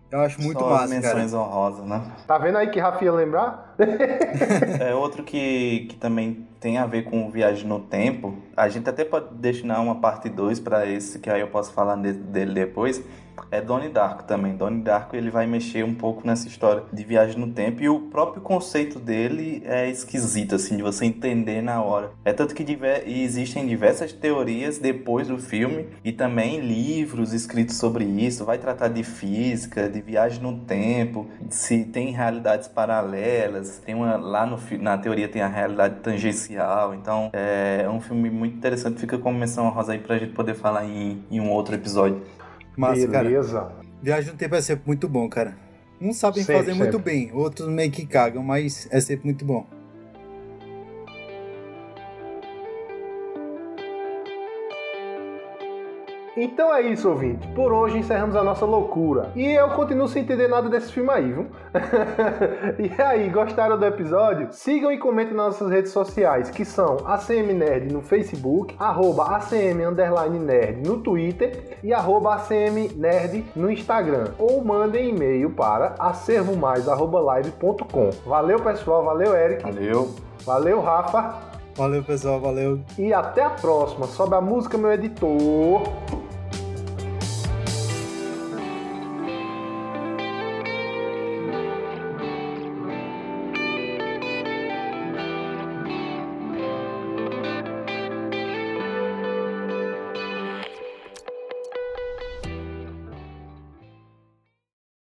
eu acho muito Só as massa, cara. menções honrosas, né? Tá vendo aí que Rafa ia lembrar? É outro que, que também tem a ver com viagem no tempo. A gente até pode destinar uma parte 2 para esse, que aí eu posso falar de- dele depois. É Donnie Darko também. Donnie Darko ele vai mexer um pouco nessa história de viagem no tempo e o próprio conceito dele é esquisito, assim, de você entender na hora. É tanto que diver- existem diversas teorias depois do filme e também livros escritos sobre isso. Vai tratar de física, de viagem no tempo, se tem realidades paralelas. Tem uma lá no na teoria tem a realidade tangencial. Então é um filme muito interessante. Fica como menção rosa aí pra gente poder falar em, em um outro episódio. Massa, cara. Beleza. Viagem no tempo é sempre muito bom, cara. Uns sabem Sempre, fazer muito sempre. bem, outros meio que cagam, mas é sempre muito bom. Então é isso, ouvinte. Por hoje encerramos a nossa loucura. E eu continuo sem entender nada desse filme aí, viu? e aí, gostaram do episódio? Sigam e comentem nas nossas redes sociais, que são ACM Nerd no Facebook, arroba ACM Underline Nerd no Twitter e arroba ACM Nerd no Instagram. Ou mandem e-mail para acervomais.live.com. Valeu, pessoal. Valeu, Eric. Valeu. Valeu, Rafa. Valeu, pessoal, valeu. E até a próxima. Sobe a música, meu editor.